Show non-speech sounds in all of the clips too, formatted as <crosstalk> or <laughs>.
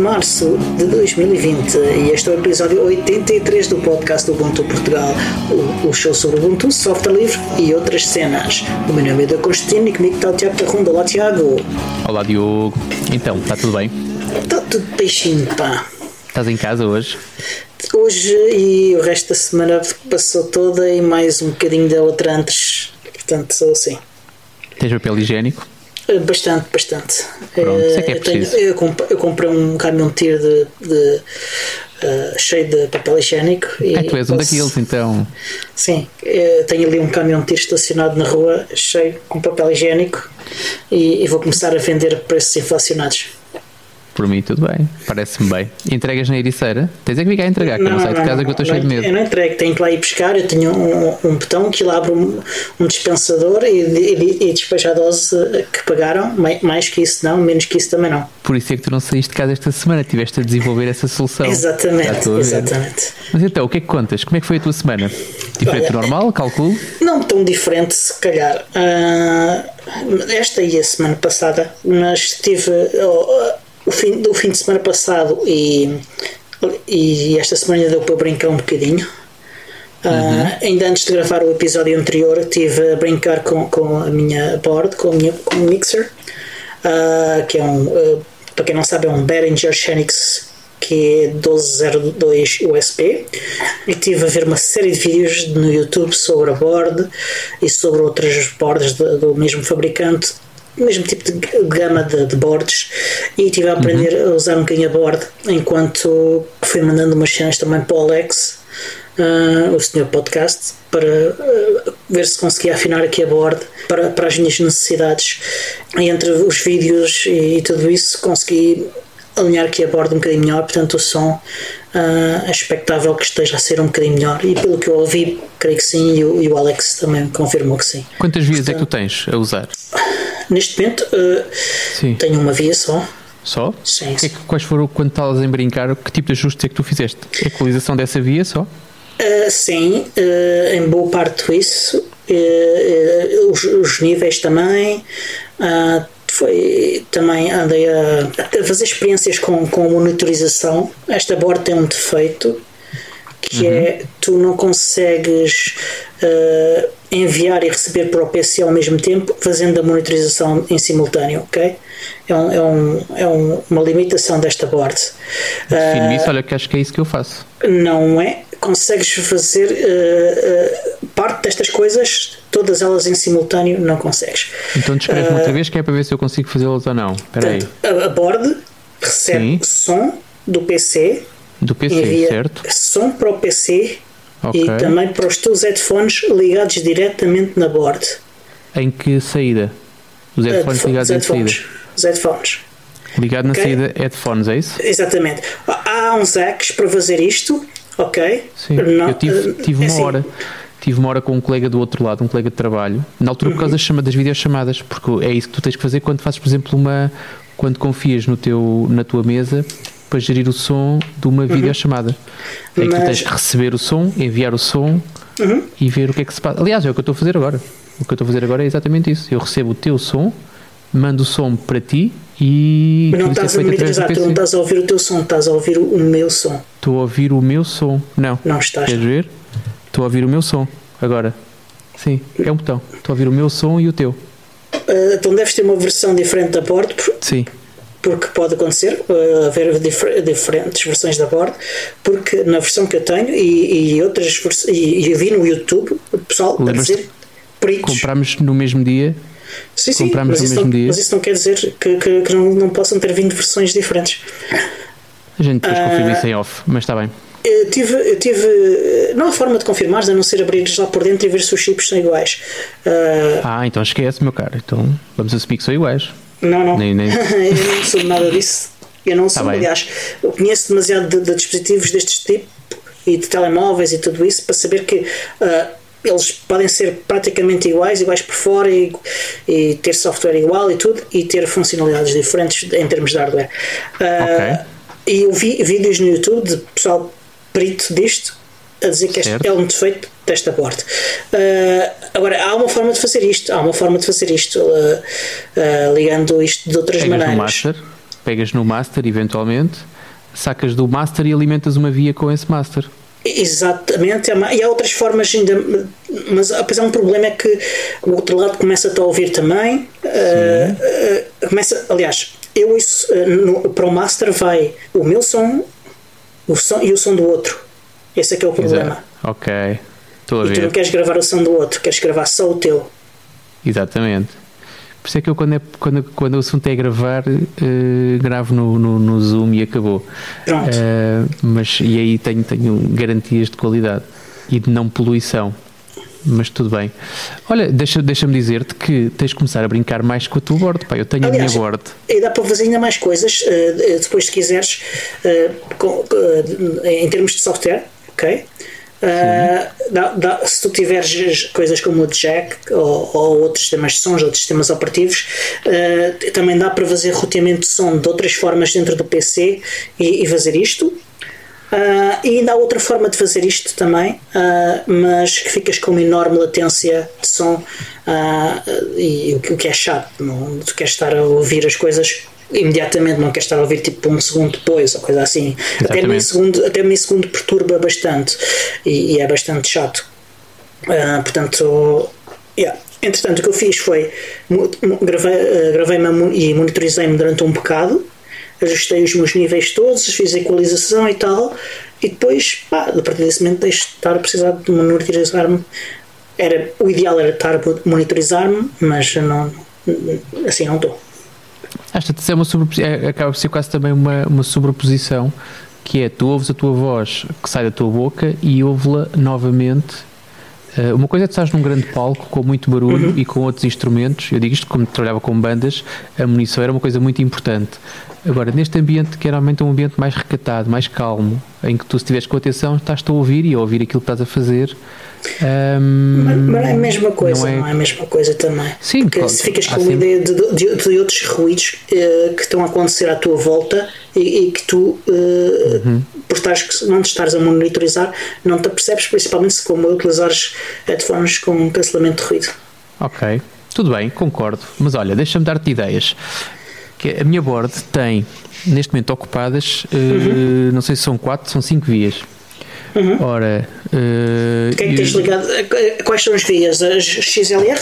22 de março de 2020 e este é o episódio 83 do podcast Ubuntu Portugal, o, o show sobre Ubuntu, software livre e outras cenas. O meu nome é da Constantino e comigo está o Tiago Carrunda. Olá, Tiago. Olá, Diogo. Então, está tudo bem? Está tudo peixinho, pá. Estás em casa hoje? Hoje e o resto da semana passou toda e mais um bocadinho da outra antes. Portanto, sou assim. Tens papel higiênico? Bastante, bastante. Pronto, isso é que é eu, tenho- preciso. eu comprei, eu comprei um caminhão de tiro de, de, eh, cheio de papel higiênico. E Ah, tu és um posso- daqueles, então. Sim, eh, tenho ali um caminhão de tiro estacionado na rua, cheio com papel higiênico e, e vou começar a vender a preços inflacionados. Por mim, tudo bem. Parece-me bem. Entregas na ericeira? Tens é que vir cá entregar, que eu não, saio de casa que eu estou cheio de não, medo. Eu não entrego, tenho que lá ir buscar. Eu tenho um, um botão que ele abre um, um dispensador e, e, e despeja a dose que pagaram. Mais, que isso, não, menos que isso também não. Por isso é que tu não saíste de casa esta semana, tiveste a desenvolver essa solução. <laughs> Exatamente, a exatamente. Mas então, o que é que contas? Como é que foi a tua semana? Diferente Olha, do normal, calculo? Não tão diferente, se calhar. Ah, esta e a semana passada, mas tive oh, o, fim, o fim de semana passado e, e esta semana deu para brincar um bocadinho. Ah, Ainda antes de gravar o episódio anterior, estive a brincar com, com a minha board, com, a minha, com o Mixer, ah, que é um, ah, para quem não sabe, é um Behringer Xenix que é 1202 USB e estive a ver uma série de vídeos no YouTube sobre a board e sobre outras boards de- do mesmo fabricante mesmo tipo de gama de, de boards e estive a aprender a usar um bocadinho a board enquanto fui mandando umas cenas também para o Alex ah, o senhor podcast para ah, ver se conseguia afinar aqui a board para, para as minhas necessidades e entre os vídeos e, e tudo isso consegui alinhar aqui a bordo um bocadinho melhor, portanto o som ah, é expectável que esteja a ser um bocadinho melhor e pelo que eu ouvi, creio que sim e o, e o Alex também confirmou que sim. Quantas vias é que tu tens a usar? Neste momento Sim. tenho uma via só, Só? sim, que é que- quais foram, quando estavas em brincar, que tipo de ajustes é que tu fizeste? Equalização dessa via só? Ah, sim, ah, em boa parte isso, os, os níveis também. ah, foi, também andei a, a fazer experiências com, com monitorização. Esta board tem um defeito que é tu não consegues ah, enviar e receber para o PC ao mesmo tempo fazendo a monitorização em simultâneo, ok? É, um, é, um, é um- uma limitação desta board. Ah, Define-me isso, olha que acho que é isso que eu faço. não é? Consegues fazer uh, uh, parte destas coisas, todas elas em simultâneo, não consegues. Então descreve-me outra vez que é para ver se eu consigo fazê-las ou não. Espera aí. A, a board recebe Sim. som do PC, Do PC, envia certo? som para o PC Ok. e também para os teus headphones ligados diretamente na board. Em que saída? Os headphones Headpho- ligados os em saída. headphones. Os headphones. Ligado na Ok. saída headphones, é isso? Exatamente. Há uns hacks para fazer isto, ok? Sim. Não- eu tive, uh, tive é uma assim, hora. Tive uma hora com um colega do outro lado, um colega de trabalho, na altura por Uhum. causa das, chama- das videochamadas, porque é isso que tu tens que fazer quando fazes, por exemplo, uma. quando confias no teu, na tua mesa para gerir o som de uma videochamada. É que tu Uhum. Mas- tens que receber o som, enviar o som Uhum. e ver o que é que se passa. Aliás, é o que eu estou a fazer agora. O que eu estou a fazer agora é exatamente isso. Eu recebo o teu som, mando o som para ti e. Mas não tudo estás a é monitorizar, tu não estás a ouvir o teu som, estás a ouvir o meu som. Estou a ouvir o meu som. Não. Não estás. Queres ver? Estou a ouvir o meu som. Agora. Sim, é um botão. Estou a ouvir o meu som e o teu. Uh, então deves ter uma versão diferente da board, por- Sim. Porque pode acontecer uh, haver difer- diferentes versões da board, porque na versão que eu tenho e, e outras e, e vi no YouTube o pessoal a dizer peritos. Comprámos no mesmo dia. sim, sim, mas no isso, mesmo não, dia. mas isso não quer dizer que, que- que não, não possam ter vindo versões diferentes. A gente depois Ah. confirma isso em off, mas está bem. Eu tive, eu tive, não há forma de confirmar, a não ser abrir lá por dentro e ver se os chips são iguais. Uh, Ah, então esquece, meu caro. Então vamos assumir que são iguais. Não, não. Nem- nem- <laughs> eu não sou nada disso. Eu não sou, Tá aliás, eu conheço demasiado de, de dispositivos deste tipo e de telemóveis e tudo isso para saber que ah, eles podem ser praticamente iguais, iguais por fora e, e ter software igual e tudo e ter funcionalidades diferentes em termos de hardware. Ah, E eu vi vídeos no YouTube de pessoal perito disto a dizer que este é um defeito desta board. Ah, agora, há uma forma de fazer isto, há uma forma de fazer isto ah, ah, ligando isto de outras Pegas no maneiras. master. pegas no master eventualmente, sacas do master e alimentas uma via com esse master. Exatamente, é e há outras formas ainda, mas apesar um problema é que o outro lado começa-te a ouvir também. Uh, uh, começa, aliás, eu isso, uh, no, para o master vai o meu som, o som e o som do outro. Esse é que é o problema. Exato. Ok. Estou a e ver. tu não queres gravar o som do outro, queres gravar só o teu. Exatamente. Por isso é que eu, quando, é, quando, quando o assunto é gravar, uh, gravo no, no, no, Zoom e acabou. Pronto. Uh, mas, e aí tenho, tenho garantias de qualidade e de não poluição. Mas tudo bem. Olha, deixa-me deixa dizer-te que tens de começar a brincar mais com a tua board. Pá, eu tenho Aliás, a minha board. E dá para fazer ainda mais coisas, uh, depois se quiseres, com, em termos de software, ok? Uh, dá, se tu tiveres coisas como o Jack ou, ou, outros sistemas de sons, outros sistemas operativos, uh, também dá para fazer roteamento de som de outras formas dentro do PC e, e fazer isto. Uh, e ainda há outra forma de fazer isto também, mas que ficas com uma enorme latência de som e o que é chato, não, tu queres estar a ouvir as coisas imediatamente, não quer estar a ouvir tipo um segundo depois ou coisa assim. Até meio, segundo, até meio segundo perturba bastante e, e é bastante chato. Uh, portanto, yeah. entretanto, o que eu fiz foi gravei, uh, gravei-me e monitorizei-me durante um bocado, ajustei os meus níveis todos, fiz a equalização e tal, e depois, pá, a partir desse momento, deixo de estar a precisar de monitorizar-me. Era, o ideal era estar a monitorizar-me, mas não, assim não estou. Esta é uma é, acaba por ser quase também uma, uma sobreposição, que é tu ouves a tua voz que sai da tua boca e ouve-la novamente. Uh, uma coisa é que estás num grande palco com muito barulho uhum. e com outros instrumentos. Eu digo isto como trabalhava com bandas, a munição era uma coisa muito importante. Agora, neste ambiente que é realmente um ambiente mais recatado, mais calmo, em que tu, se estiveres com atenção, estás-te a ouvir e a ouvir aquilo que estás a fazer um, mas, mas, é a mesma coisa, não é, não é a mesma coisa também. Sim, Porque claro, se ficas com uma ideia de, de, de, outros ruídos uh, que estão a acontecer à tua volta e, e que tu, uh, uhum. por estares, não te estares a monitorizar, não te apercebes, principalmente se como utilizares headphones com cancelamento de ruído. Ok, tudo bem, concordo. Mas olha, deixa-me dar-te ideias. Que a minha board tem, neste momento, ocupadas, uh, uhum. não sei se são quatro, são cinco vias. Uhum. Ora, uh, o que é que tens ligado? Quais são as vias? As XLR?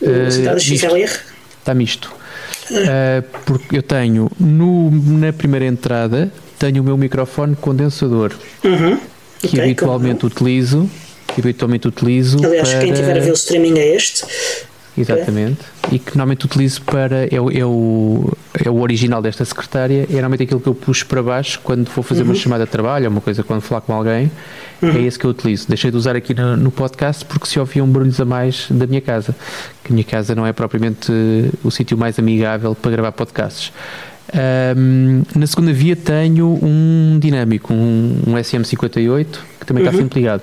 Uh, XLR? Está misto. Uh, porque eu tenho no, na primeira entrada tenho o meu microfone condensador uhum. que okay, habitualmente utilizo que habitualmente utilizo aliás para... quem tiver a ver o streaming é este Exatamente. E que normalmente utilizo para. É, é, o, é o original desta secretária, é normalmente aquilo que eu puxo para baixo quando vou fazer uhum. uma chamada de trabalho ou uma coisa quando falar com alguém. É uhum. É esse que eu utilizo. Deixei de usar aqui no, no, podcast porque se ouviam barulhos a mais da minha casa. Que a minha casa não é propriamente o sítio mais amigável para gravar podcasts. Um, na segunda via tenho um dinâmico, um, um SM58, que também uhum. está sempre ligado.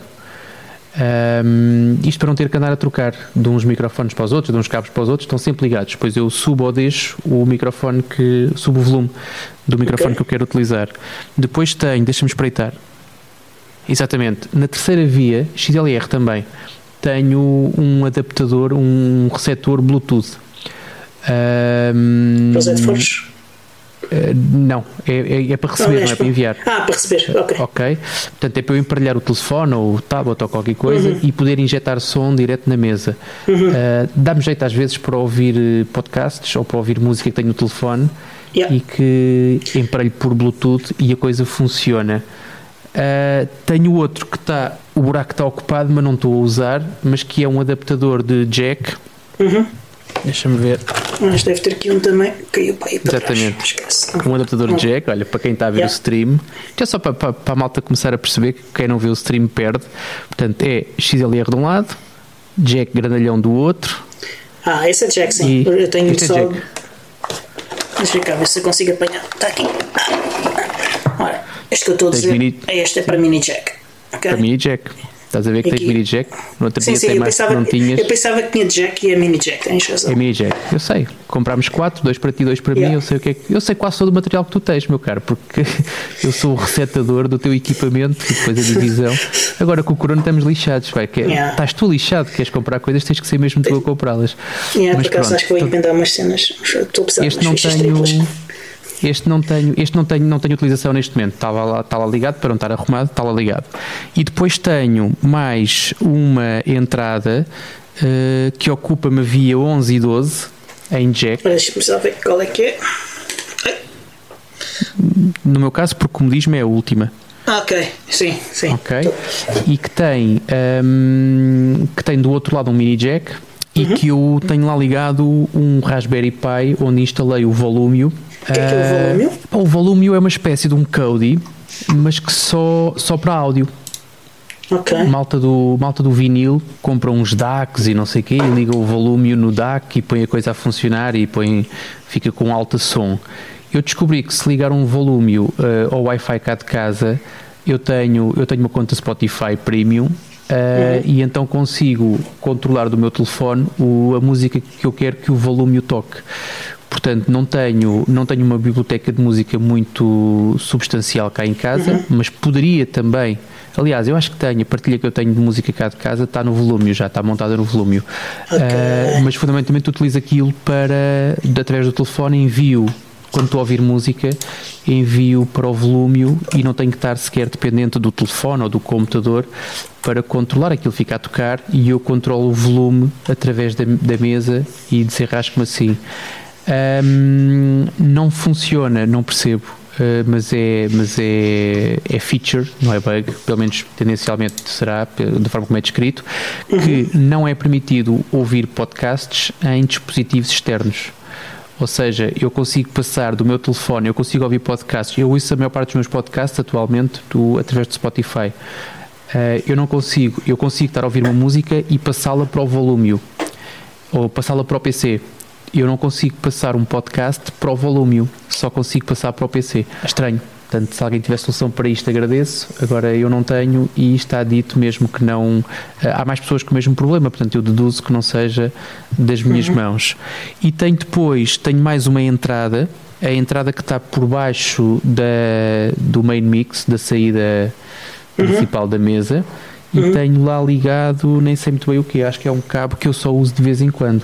Um, isto para não ter que andar a trocar de uns microfones para os outros, de uns cabos para os outros, estão sempre ligados. Depois eu subo ou deixo o microfone que. subo o volume do microfone okay. que eu quero utilizar. Depois tenho, deixa-me espreitar. Exatamente. Na terceira via, XLR também, tenho um adaptador, um receptor Bluetooth. Um, para os headphones? Uh, não, é, é, é, para receber, não, é, não é para enviar. Ah, para receber, ok. Ok, portanto é para eu emparelhar o telefone ou o tablet ou qualquer coisa uhum. e poder injetar som direto na mesa. Uhum. Uh, Dá-me jeito às vezes para ouvir eh, podcasts ou para ouvir música que tenho no telefone yeah. e que emparelho por Bluetooth e a coisa funciona. Uh, tenho outro que está, o buraco está ocupado, mas não estou a usar, mas que é um adaptador de jack. Uhum Deixa-me ver. Mas deve ter aqui um também. Caiu para aí para Exatamente. Um adaptador de jack, olha, para quem está a ver yeah. o stream. Já só para, para, para, a malta começar a perceber que quem não vê o stream perde. Portanto, é XLR de um lado, jack grandalhão do outro. Ah, esse é jack, sim. Eu tenho é só. É Deixa eu cá ver se eu consigo apanhar. Está aqui. Ah. Olha, este que eu estou a dizer. Mini... É este é para mini jack. Okay? Para mini jack. Estás a ver que tens mini jack? No outro sim, dia sim, tem mais que não tinhas. Eu pensava que tinha jack e é mini jack, tens razão. É mini jack, eu sei. Comprámos quatro, dois para ti, dois para yeah. mim. Eu sei, o que é que, eu sei quase todo o material que tu tens, meu caro, porque <laughs> eu sou o resetador do teu equipamento e depois a divisão. Agora com o Corona estamos lixados, vai, que é, yeah. estás tu lixado, queres comprar coisas, tens que ser mesmo tu a comprá-las. Yeah, Mas por acaso acho que vou inventar umas cenas. Estou a precisar este não tenho. Este não tenho, este não tenho, não tenho utilização neste momento. Estava lá, está lá ligado para não estar arrumado, está lá ligado. E depois tenho mais uma entrada uh, que ocupa-me via 11 e 12 em jack. Deixa-me só ver qual é que é. No meu caso, porque como diz-me é a última. Ah, ok, sim, sim. Ok. E que tem, um, que tem do outro lado um mini jack e uhum. que eu tenho lá ligado um Raspberry Pi onde instalei o Volumio. O que é, que é o Volumio? Uh, o Volumio é uma espécie de um Kodi, mas que só, só para áudio. Okay. Malta, do, malta do vinil compra uns DACs e não sei o quê, e liga o volume no DAC e põe a coisa a funcionar e põe, fica com alta som. Eu descobri que se ligar um volume uh, ao Wi-Fi cá de casa, eu tenho, eu tenho uma conta Spotify Premium uh, e então consigo controlar do meu telefone o, a música que eu quero que o volume toque. Portanto, não tenho, não tenho uma biblioteca de música muito substancial cá em casa, uhum. mas poderia também Aliás, eu acho que tenho, a partilha que eu tenho de música cá de casa está no volume, já está montada no volume. Okay. Uh, mas fundamentalmente utilizo aquilo para, através do telefone, envio quando estou a ouvir música, envio para o volume e não tenho que estar sequer dependente do telefone ou do computador para controlar aquilo fica a tocar e eu controlo o volume através da, da mesa e desenrasco-me assim. Um, não funciona, não percebo eh, mas, é, mas é, é feature, não é bug, pelo menos tendencialmente será, da forma como é descrito, que não é permitido ouvir podcasts em dispositivos externos. Ou seja, eu consigo passar do meu telefone, eu consigo ouvir podcasts, eu ouço a maior parte dos meus podcasts atualmente do, através do Spotify. Uh, eu não consigo, eu consigo estar a ouvir uma música e passá-la para o volume ou passá-la para o PC eu não consigo passar um podcast para o volume, só consigo passar para o PC. Estranho. Portanto, se alguém tiver solução para isto, agradeço. Agora eu não tenho e está dito mesmo que não. Eh, há mais pessoas com o mesmo problema, portanto eu deduzo que não seja das minhas uhum. mãos. E tenho depois, tenho mais uma entrada, a entrada que está por baixo da, do main mix, da saída uhum. principal da mesa, e uhum. tenho lá ligado, nem sei muito bem o que, acho que é um cabo que eu só uso de vez em quando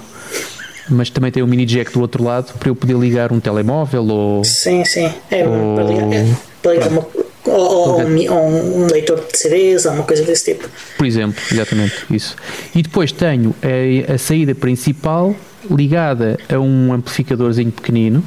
mas também tem um mini jack do outro lado para eu poder ligar um telemóvel ou. Sim, sim. É, ou... para ligar, é, para ligar uma, ou, ou, um, um, leitor de CDs ou uma coisa desse tipo. Por exemplo, exatamente, isso. E depois tenho a, a saída principal ligada a um amplificadorzinho pequenino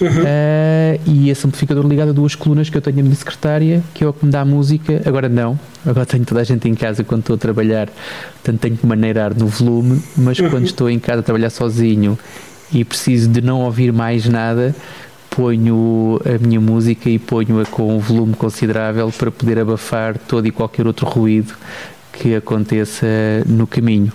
Uhum. Uh, e esse amplificador ligado a duas colunas que eu tenho na minha secretária, que é o que me dá música. Agora não, agora tenho toda a gente em casa quando estou a trabalhar, portanto tenho que maneirar no volume, mas uhum. quando estou em casa a trabalhar sozinho e preciso de não ouvir mais nada, ponho a minha música e ponho-a com um volume considerável para poder abafar todo e qualquer outro ruído que aconteça no caminho.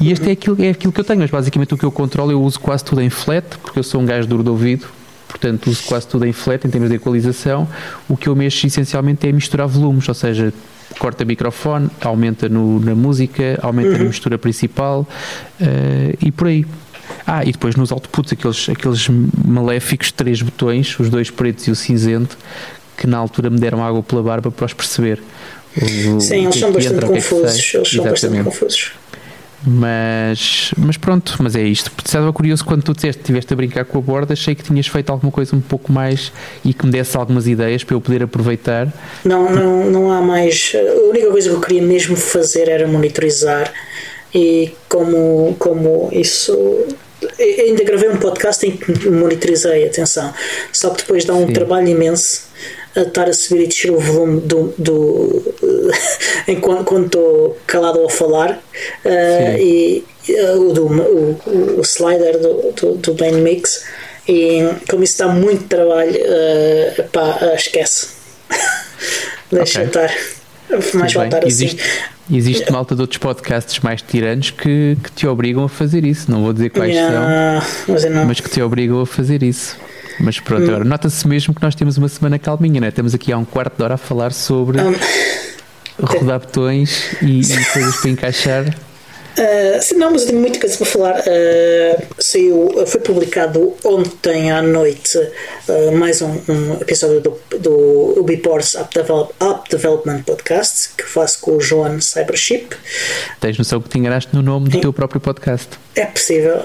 E este é aquilo, é aquilo que eu tenho, mas basicamente o que eu controlo eu uso quase tudo em flat, porque eu sou um gajo duro de ouvido, portanto uso quase tudo em flat em termos de equalização. O que eu mexo essencialmente é misturar volumes, ou seja, corta microfone, aumenta no, na música, aumenta uhum. na mistura principal uh, e por aí. Ah, e depois nos outputs, aqueles, aqueles maléficos três botões, os dois pretos e o cinzento, que na altura me deram água pela barba para os perceber. O, Sim, eles são é bastante confusos. Eles são bastante confusos. Mas, mas pronto, mas é isto. Estava curioso quando tu disseste, estiveste a brincar com a borda, achei que tinhas feito alguma coisa um pouco mais e que me desse algumas ideias para eu poder aproveitar. Não, não, não há mais. A única coisa que eu queria mesmo fazer era monitorizar e como, como isso. Eu ainda gravei um podcast em que monitorizei, atenção. Só que depois dá um Sim. trabalho imenso a estar a subir e descer o volume do, do <laughs> enquanto quando estou calado a falar uh, e uh, o, do, o, o slider do, do, do main mix e como isso dá muito trabalho uh, pá, esquece. <laughs> Deixa okay. estar. Mais voltar assim. Existe, existe malta de outros podcasts mais tiranos que, que te obrigam a fazer isso. Não vou dizer quais yeah, são mas, mas que te obrigam a fazer isso mas pronto, agora nota-se mesmo que nós temos uma semana calminha, né? Temos aqui há um quarto de hora a falar sobre um, rodar botões e, e coisas para encaixar. Uh, sim, não, mas eu tenho muita coisa para falar. Uh, saiu, foi publicado ontem à noite uh, mais um, um, episódio do, do Ubiports App, Develop, App Development Podcast que faço com o João Cybership. Tens noção que te enganaste no nome do teu próprio podcast? É possível.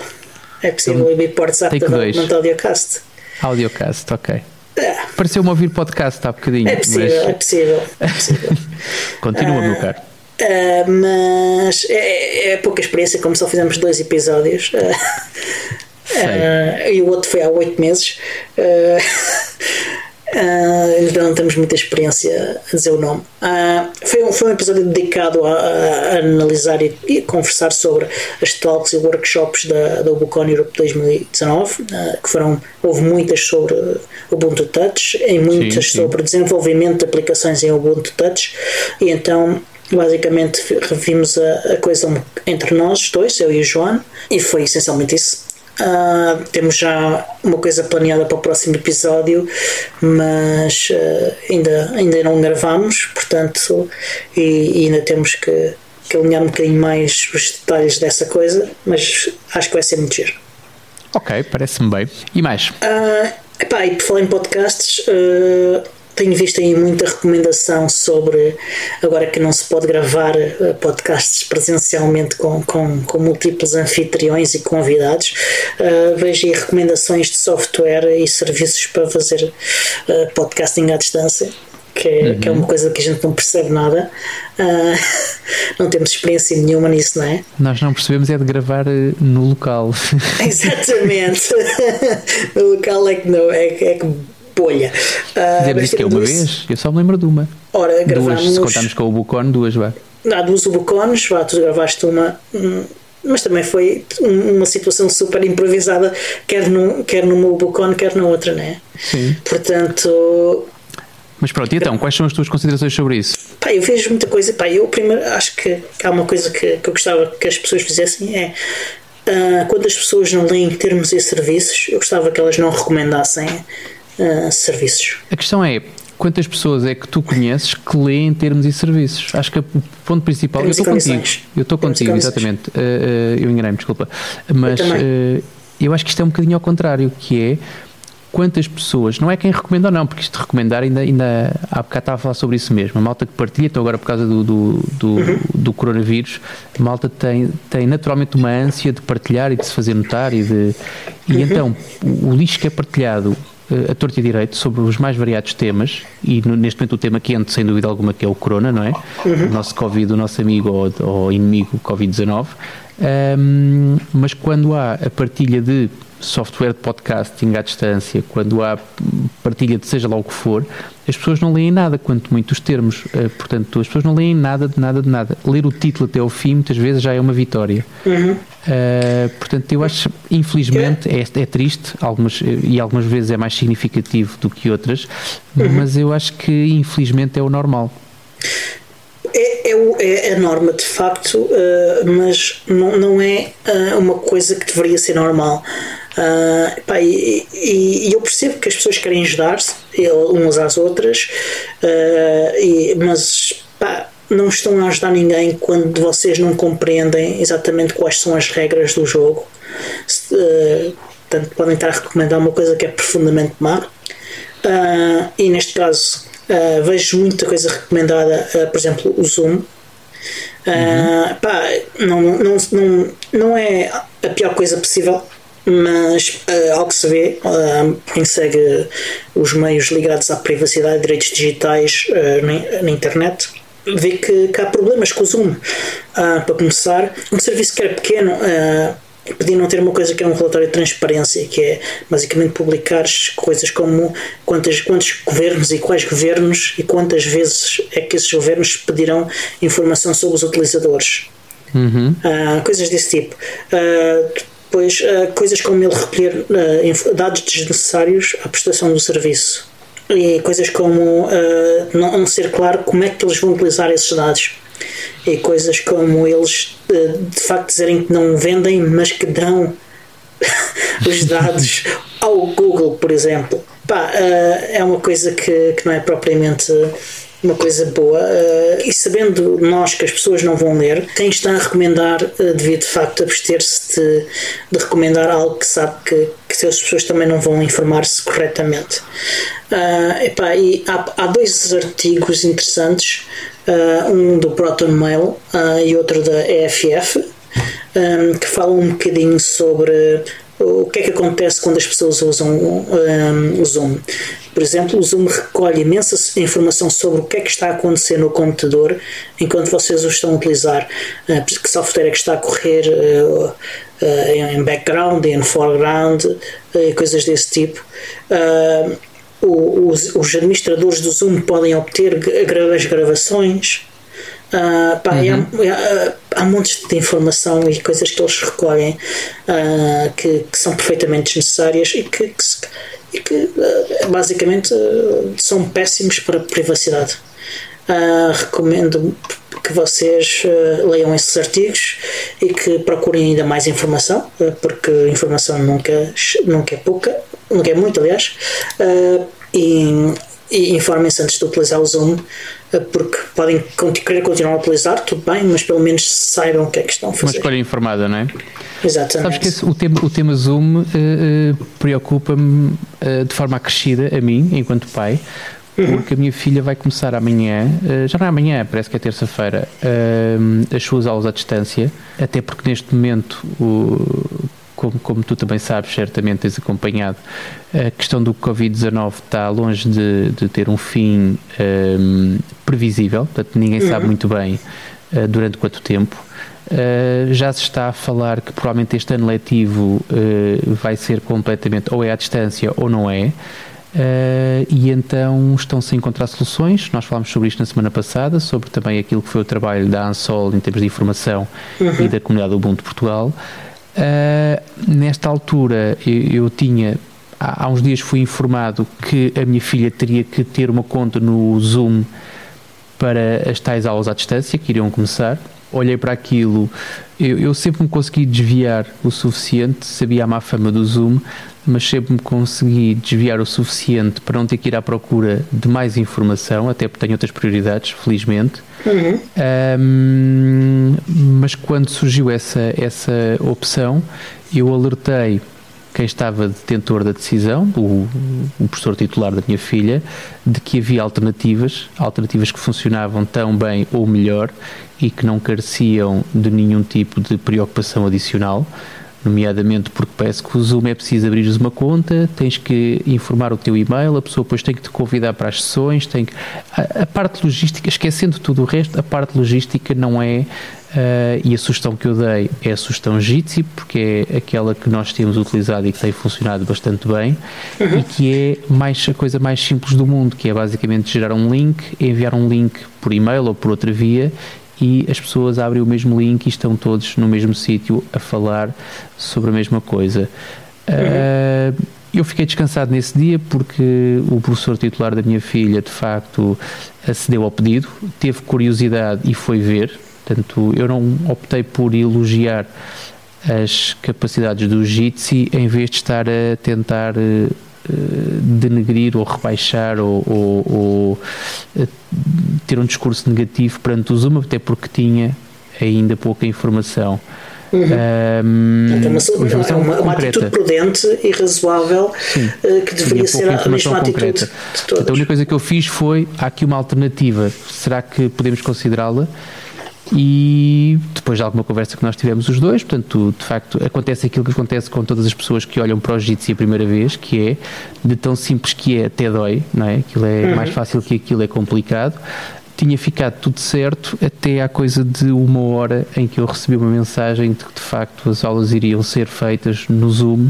É possível. Então, Ubiports App Development Audiocast. Audiocast, ok. É, Pareceu-me ouvir podcast há bocadinho. é possível, mas é possível. É possível. <laughs> Continua, meu caro. Ah, mas é, é pouca experiência, como só fizemos dois episódios. Ah, ah, e o outro foi há oito meses. Ah, ah, ainda não temos muita experiência a dizer o nome. Ah, foi, um, foi um episódio dedicado a, a- analisar e, e conversar sobre as talks e workshops da, da Ubucon Europe 2019, ah, que foram, houve muitas sobre Ubuntu Touch e muitas Sim, sim. sobre desenvolvimento de aplicações em Ubuntu Touch, e então basicamente revimos a, a coisa entre nós dois, eu e o João, e foi essencialmente isso. Ah, temos já uma coisa planeada para o próximo episódio, mas ah, ainda, ainda não gravamos, portanto, e, e ainda temos que, que alinhar um bocadinho mais os detalhes dessa coisa, mas acho que vai ser muito giro. Ok, parece-me bem. E mais? Ah, epá, e por falar em podcasts, ah, tenho visto aí muita recomendação sobre agora que não se pode gravar ah, podcasts presencialmente com, com, com múltiplos anfitriões e convidados. ah, vejo aí recomendações de software e serviços para fazer ah, podcasting à distância. Que é, que é uma coisa que a gente não percebe nada, Ah, <laughs> não temos experiência nenhuma nisso, não é? Nós não percebemos é de gravar eh, no local. <laughs> Exatamente. <laughs> o local é que não, é, é que bolha. Ah, Fizemos isso que é uma vez? Eu só me lembro de uma. Ora, Duas, se contarmos com o Bucon, duas vá. Há duas Ubucones, vá, tu gravaste uma. hum, Mas também foi um- uma situação super improvisada, quer, num, quer numa Ubucone, quer na outra, né? Sim. Portanto, Mas pronto, e então, quais são as tuas considerações sobre isso? Pá, eu vejo muita coisa. Pá, eu primeiro acho que, que há uma coisa que, que eu gostava que as pessoas fizessem é ah, quando as pessoas não leem termos e serviços, eu gostava que elas não recomendassem ah, serviços. A questão é, quantas pessoas é que tu conheces que leem termos e serviços? Acho que o ponto principal. Termos eu estou contigo. Eu estou contigo, exatamente. Uh, uh, eu enganei-me, desculpa. Mas também. uh, eu acho que isto é um bocadinho ao contrário, que é quantas pessoas, não é quem recomenda ou não, porque isto de recomendar ainda, ainda há bocado estava a falar sobre isso mesmo. A malta que partilha, então agora por causa do, do, do, Uhum. do coronavírus, a malta tem, tem naturalmente uma ânsia de partilhar e de se fazer notar e de. Uhum. E então, o, lixo que é partilhado eh, a torto e direito sobre os mais variados temas e no- neste momento o tema quente sem dúvida alguma que é o Corona, não é? O nosso Covid, o nosso amigo ou, ou inimigo Covid-19 Ahm, mas quando há a partilha de software de podcasting à distância, quando há partilha de seja lá o que for, as pessoas não leem nada, quanto muito os termos. Eh, portanto, as pessoas não leem nada de nada de nada. Ler o título até ao fim muitas vezes já é uma vitória. Uh, portanto, eu acho, infelizmente, é, é triste algumas, e algumas vezes é mais significativo do que outras, mas eu acho que, infelizmente, é o normal. É, é, é a norma de facto, ah, mas não, não é ah, uma coisa que deveria ser normal. Ah, pá, e, e- e eu percebo que as pessoas querem ajudar-se umas às outras, ah, e- mas pá, não estão a ajudar ninguém quando vocês não compreendem exatamente quais são as regras do jogo. Se, ah, portanto, podem estar a recomendar uma coisa que é profundamente má. Ah, e neste caso ah, vejo muita coisa recomendada, ah, por exemplo, o Zoom. Ah, pá, não, não, não, não é a pior coisa possível, mas ah, ao que se vê, ah, quem segue os meios ligados à privacidade e direitos digitais ah, na, na internet, vê que, que há problemas com o Zoom. Ah, para começar, um serviço que era pequeno. ah, podia não ter uma coisa que é um relatório de transparência, que é basicamente publicar coisas como quantas, quantos governos e quais governos e quantas vezes é que esses governos pedirão informação sobre os utilizadores. Ah, coisas desse tipo. Ah, depois, ah, coisas como ele recolher inf- dados desnecessários à prestação do serviço. E coisas como ah, não, ser claro como é que eles vão utilizar esses dados. E coisas como eles ah, de facto dizerem que não vendem, mas que dão <laughs> os dados ao Google, por exemplo. Pá, ah, é uma coisa que, que não é propriamente uma coisa boa. ah, e sabendo nós que as pessoas não vão ler, quem está a recomendar ah, devia de facto abster-se de, de recomendar algo que sabe que, que as pessoas também não vão informar-se corretamente. Ah, epá, e há, há dois artigos interessantes, um do Proton Mail e outro da EFF, um, que falam um bocadinho sobre o que é que acontece quando as pessoas usam um, o Zoom. Por exemplo, o Zoom recolhe imensa informação sobre o que é que está a acontecer no computador enquanto vocês o estão a utilizar, uh, que software é que está a correr uh, uh, em background, em foreground, coisas desse tipo. Os, os, administradores do Zoom podem obter as gravações. Uh, pá, uhum. há, há, há montes de informação e coisas que eles recolhem uh, que, que, são perfeitamente desnecessárias e que, que, e que uh, basicamente são péssimos para a privacidade. recomendo que vocês leiam esses artigos e que procurem ainda mais informação, porque informação nunca, nunca é pouca, nunca é muito, aliás, e, e informem-se antes de utilizar o Zoom porque podem querer continuar a utilizar, tudo bem, mas pelo menos saibam o que é que estão a fazer. Uma escolha informada, não é? Exatamente. Sabes que esse, o, tema, o tema Zoom uh, uh, preocupa-me uh, de forma acrescida a mim, enquanto pai, uhum. porque a minha filha vai começar amanhã, já não é amanhã, parece que é terça-feira, as suas aulas à distância, até porque neste momento o como, como tu também sabes, certamente tens acompanhado, a questão do Covid-19 está longe de, de, ter um fim um, previsível, portanto ninguém sabe uhum. muito bem uh, durante quanto tempo. Uh, já se está a falar que provavelmente este ano letivo uh, vai ser completamente ou é à distância ou não é. Uh, e então estão-se a encontrar soluções. Nós falámos sobre isto na semana passada, sobre também aquilo que foi o trabalho da ANSOL em termos de informação uhum. e da comunidade Ubuntu Portugal. Uh, nesta altura eu, eu tinha há, uns dias fui informado que a minha filha teria que ter uma conta no Zoom para as tais aulas à distância que iriam começar. Olhei para aquilo, eu, eu sempre me consegui desviar o suficiente, sabia a má fama do Zoom, mas sempre me consegui desviar o suficiente para não ter que ir à procura de mais informação, até porque tenho outras prioridades, felizmente. Uhum. Um, mas quando surgiu essa, essa opção, eu alertei quem estava detentor da decisão, o, o, professor titular da minha filha, de que havia alternativas, alternativas que funcionavam tão bem ou melhor e que não careciam de nenhum tipo de preocupação adicional nomeadamente porque parece que o Zoom é preciso abrir uma conta, tens que informar o teu e-mail, a pessoa depois tem que te convidar para as sessões, tem que... a, a parte logística, esquecendo tudo o resto, a parte logística não é Uh, e a sugestão que eu dei é a sugestão Jitsi, porque é aquela que nós temos utilizado e que tem funcionado bastante bem uhum. e que é mais, a coisa mais simples do mundo, que é basicamente gerar um link, enviar um link por e-mail ou por outra via e as pessoas abrem o mesmo link e estão todos no mesmo sítio a falar sobre a mesma coisa. Uhum. Uh, eu fiquei descansado nesse dia porque o professor titular da minha filha, de facto, acedeu ao pedido, teve curiosidade e foi ver. Portanto, eu não optei por elogiar as capacidades do Jitsi em vez de estar a tentar uh, denegrir ou rebaixar ou, ou, ou uh, ter um discurso negativo perante o Zoom, até porque tinha ainda pouca informação. Uhum. Um, então, uma, é uma, uma atitude prudente e razoável Sim, uh, que deveria ser a mesma concreta. atitude de todos. Então, a única coisa que eu fiz foi: há aqui uma alternativa, será que podemos considerá-la? E depois de alguma conversa que nós tivemos os dois, portanto, de facto, acontece aquilo que acontece com todas as pessoas que olham para o Jitsi a primeira vez, que é de tão simples que é até dói, não é? Aquilo é uhum. mais fácil que aquilo é complicado. Tinha ficado tudo certo até à coisa de uma hora em que eu recebi uma mensagem de que de facto as aulas iriam ser feitas no Zoom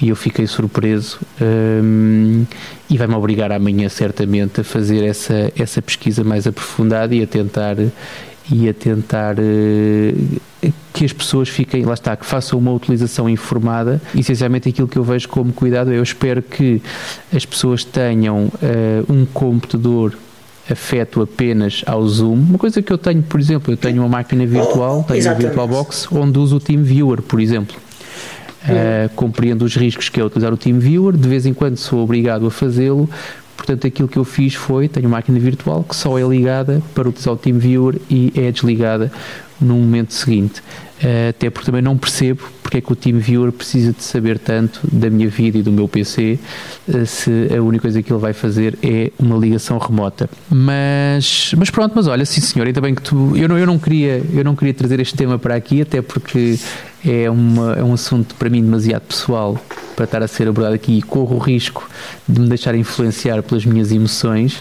e eu fiquei surpreso um, e vai-me obrigar amanhã certamente a fazer essa, essa pesquisa mais aprofundada e a tentar e a tentar uh, que as pessoas fiquem, lá está, que façam uma utilização informada. Essencialmente aquilo que eu vejo como cuidado, eu espero que as pessoas tenham uh, um computador afeto apenas ao Zoom. Uma coisa que eu tenho, por exemplo, eu tenho uma máquina virtual, tenho Exatamente. uma VirtualBox, onde uso o TeamViewer, por exemplo. Uh, compreendo os riscos que é utilizar o TeamViewer, de vez em quando sou obrigado a fazê-lo, Portanto, aquilo que eu fiz foi, tenho uma máquina virtual que só é ligada para utilizar o TeamViewer e é desligada no momento seguinte. Uh, até porque também não percebo porque é que o TeamViewer precisa de saber tanto da minha vida e do meu PC eh, se a única coisa que ele vai fazer é uma ligação remota. Mas, mas pronto, mas olha, sim senhor, ainda bem que tu. Eu não, eu não, queria, eu não queria trazer este tema para aqui, até porque é, uma, é um assunto para mim demasiado pessoal para estar a ser abordado aqui e corro o risco de me deixar influenciar pelas minhas emoções.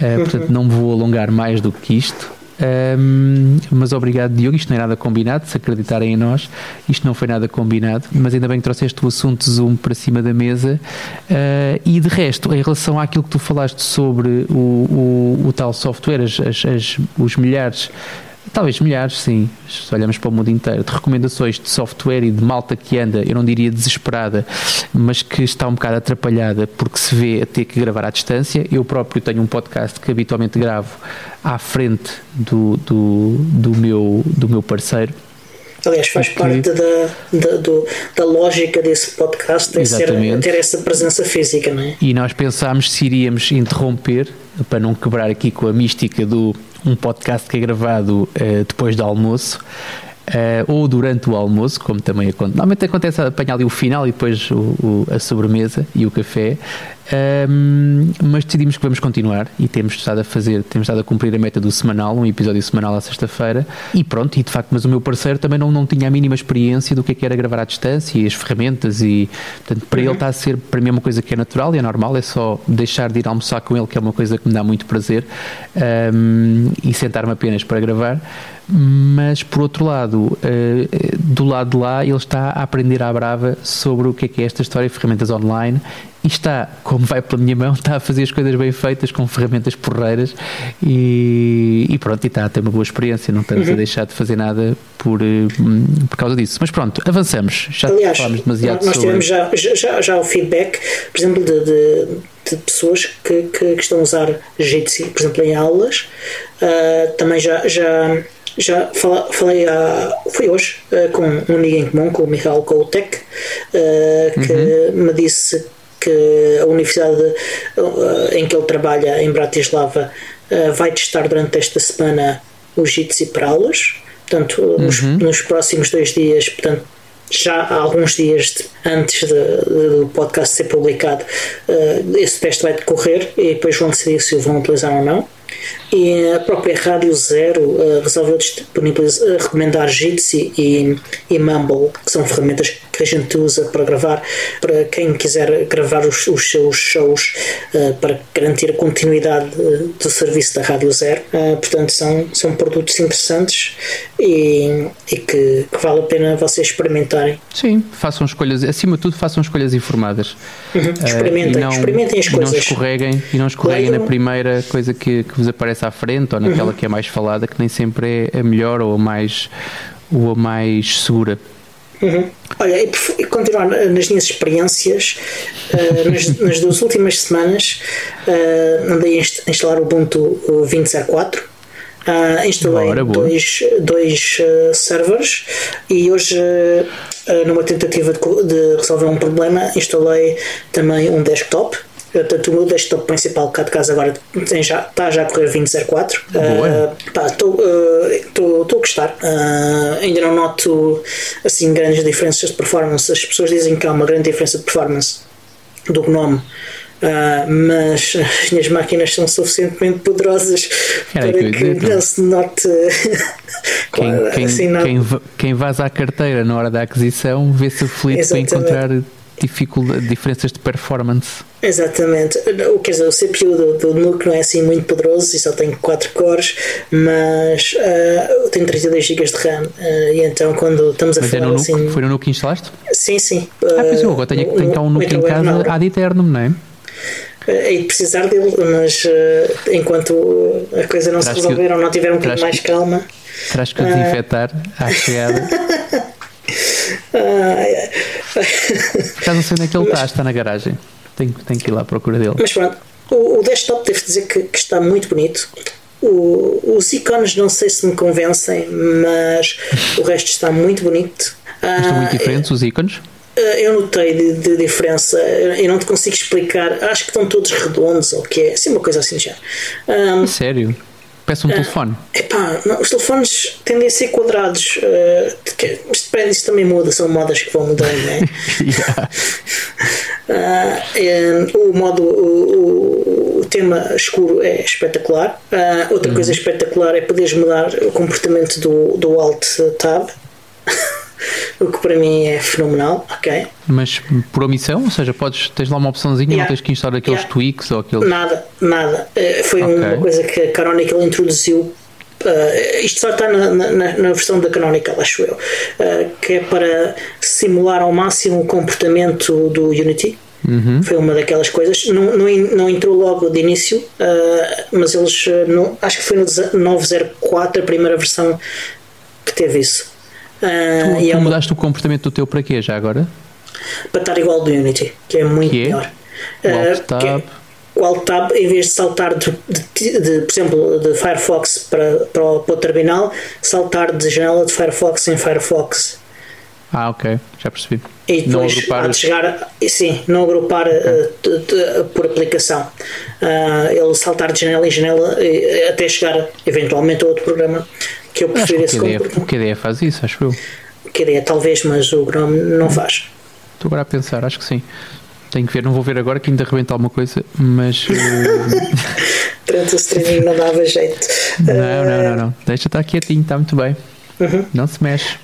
Uh, portanto, não me vou alongar mais do que isto. Um, mas obrigado, Diogo. Isto não é nada combinado. Se acreditarem em nós, isto não foi nada combinado. Mas ainda bem que trouxeste o assunto Zoom para cima da mesa. Uh, e de resto, em relação àquilo que tu falaste sobre o, o, o tal software, as, as, as, os milhares Talvez milhares, sim. Se olhamos para o mundo inteiro, de recomendações de software e de malta que anda, eu não diria desesperada, mas que está um bocado atrapalhada porque se vê a ter que gravar à distância. Eu próprio tenho um podcast que habitualmente gravo à frente do, do, do, meu, do meu parceiro. Aliás, faz Porque... parte da, da, do, da lógica desse podcast é ser, ter essa presença física, não é? E nós pensámos se iríamos interromper, para não quebrar aqui com a mística do um podcast que é gravado uh, depois do almoço. Uh, ou durante o almoço, como também acontece. Normalmente acontece apanhar ali o final e depois o, o, a sobremesa e o café. Um, mas decidimos que vamos continuar e temos estado a fazer, temos estado a cumprir a meta do semanal, um episódio semanal à sexta-feira. E pronto, e de facto, mas o meu parceiro também não, não tinha a mínima experiência do que é que era gravar à distância e as ferramentas. E portanto, para uhum. ele está a ser, para mim, é uma coisa que é natural e é normal, é só deixar de ir almoçar com ele, que é uma coisa que me dá muito prazer, um, e sentar-me apenas para gravar mas por outro lado, eh, do lado de lá, ele está a aprender à brava sobre o que é que é esta história de ferramentas online e está, como vai pela minha mão, está a fazer as coisas bem feitas com ferramentas porreiras e, e pronto, e está a ter uma boa experiência, não estamos uhum. a deixar de fazer nada por, eh, por causa disso. Mas pronto, avançamos. Já Aliás, falamos demasiado nós tivemos já, já, já o feedback, por exemplo, de, de, de pessoas que, que, que, estão a usar Jitsi, por exemplo, em aulas. Uh, também já, já já fala, falei há, foi hoje uh, com um amigo em comum, com o Michael Koutek, uh, que uhum. me disse que a universidade uh, em que ele trabalha, em Bratislava, vai testar durante esta semana o Jitsi para aulas. Portanto, uhum. nos, nos, próximos dois dias, portanto, já há alguns dias de, antes do podcast ser publicado, esse teste vai decorrer e depois vão decidir se o vão utilizar ou não. E a própria Rádio Zero uh, resolveu uh, recomendar Jitsi e, e Mumble, que são ferramentas que a gente usa para gravar, para quem quiser gravar os, os seus shows, uh, para garantir a continuidade do serviço da Rádio Zero. portanto, são, são produtos interessantes e, e que, que, vale a pena vocês experimentarem. Sim, façam escolhas, acima de tudo, façam escolhas informadas. Uhum, experimentem, não, experimentem as coisas. E não escorreguem, e não escorreguem na primeira coisa que, que vos aparece à frente ou naquela uhum. que é mais falada, que nem sempre é a melhor ou a mais, ou a mais segura. Uhum. Olha, e continuar nas minhas experiências, uh, <laughs> nas, nas, duas últimas semanas, uh, andei a instalar o Ubuntu 20.04. Uh, instalei Bora, dois, dois uh, servers e hoje, numa tentativa de, de, resolver um problema, instalei também um desktop Portanto, o meu desktop principal cá de casa agora tem já, está já a correr 2004. Estou uh, a gostar. Uh, ainda não noto assim grandes diferenças de performance. As pessoas dizem que há uma grande diferença de performance do GNOME. Uh, mas as minhas máquinas são suficientemente poderosas para que, que não se note <laughs> quem, quem, assim, não... quem, quem vaza a carteira na hora da aquisição vê-se aflito para encontrar diferenças de performance. Exatamente. Quer dizer, o CPU do, do NUC não é assim muito poderoso e só tem 4 cores, mas uh, tem 32 GB de RAM. Uh, e então, quando estamos a mas é falar é no assim. Foi no NUC que instalaste? Sim, sim. Ah, pois eu agora tenho, tenho cá um NUC em casa ad eternum, não é? Hei de precisar dele, mas uh, enquanto a coisa não Terás se resolver ou não tiver um bocadinho mais calma. Terás que o desinfetar à chegada. <laughs> <laughs> Já não sei onde é que ele está, está na garagem. Tenho, tenho que ir lá à procura dele. Mas pronto, o, o desktop devo dizer que, que está muito bonito. O, os ícones não sei se me convencem, mas o resto está muito bonito. Estão muito ah, diferentes os ícones? Ah, eu notei de, de, diferença, eu não te consigo explicar. Acho que estão todos redondos, ou que é, assim, uma coisa assim já. Um, Sério? Peço um uh, telefone. Epá, não, os telefones tendem a ser quadrados. Uh, depende, isso também muda, são modas que vão mudando, né? Yeah. Uh, um, o modo, o, o, tema escuro é espetacular. Uh, outra coisa espetacular é poderes mudar o comportamento do, do Alt Tab. <laughs> o que para mim é fenomenal, ok? Mas por omissão, ou seja, podes, tens lá uma opçãozinha, Yeah. não tens que instalar aqueles Yeah. tweaks ou aqueles. Nada, nada. Eh, foi Ok. uma coisa que a Canonical introduziu. eh, isto só está na, na, na versão da Canonical, acho eu. eh, que é para simular ao máximo o comportamento do Unity. Uhum. Foi uma daquelas coisas. Não, não, não entrou logo de início, eh, mas eles. no- acho que foi no 904, a primeira versão que teve isso. Eh, Tu, é tu uma, mudaste o comportamento do teu para quê já agora? para estar igual ao do Unity, que é muito Que é? melhor. Eh, que é- Tab. o Alt Tab, em vez de saltar, de, de- de, por exemplo, de Firefox para, para, o, para o terminal, saltar de janela de Firefox em Firefox. Ah, ok, já percebi. E Não depois agrupar há de chegar, sim, não agrupar eh, de- de- por aplicação. Ah, ele saltar de janela em janela eh, até chegar eventualmente a outro programa que eu que prefiro o esse KDE, como o KDE faz isso, acho eu. queria talvez, mas o GNOME não faz. Estou agora a pensar, acho que sim. Tenho que ver, não vou ver agora que ainda rebenta alguma coisa, mas. eh, <laughs> Durante o streaming não dava jeito. não, Ah, não, não, não. Deixa estar quietinho, está muito bem. Uhum. Não se mexe.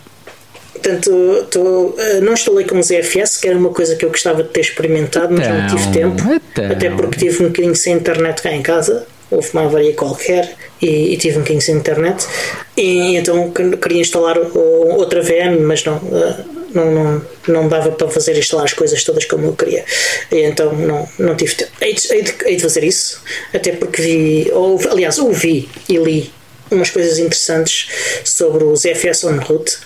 Portanto, tô, eh, não instalei com ZFS, que era uma coisa que eu gostava de ter experimentado, mas não tive Então, tempo. então. Até porque tive um bocadinho sem internet cá em casa. Houve uma avaria qualquer e, e tive um bocadinho sem internet. E então que- queria instalar outra VM, mas não, eh, não, não, não dava para fazer instalar as coisas todas como eu queria. E então não, não tive tempo. Hei de, hei de- hei de fazer isso, até porque vi, ou, aliás, ouvi e li umas coisas interessantes sobre o ZFS on root.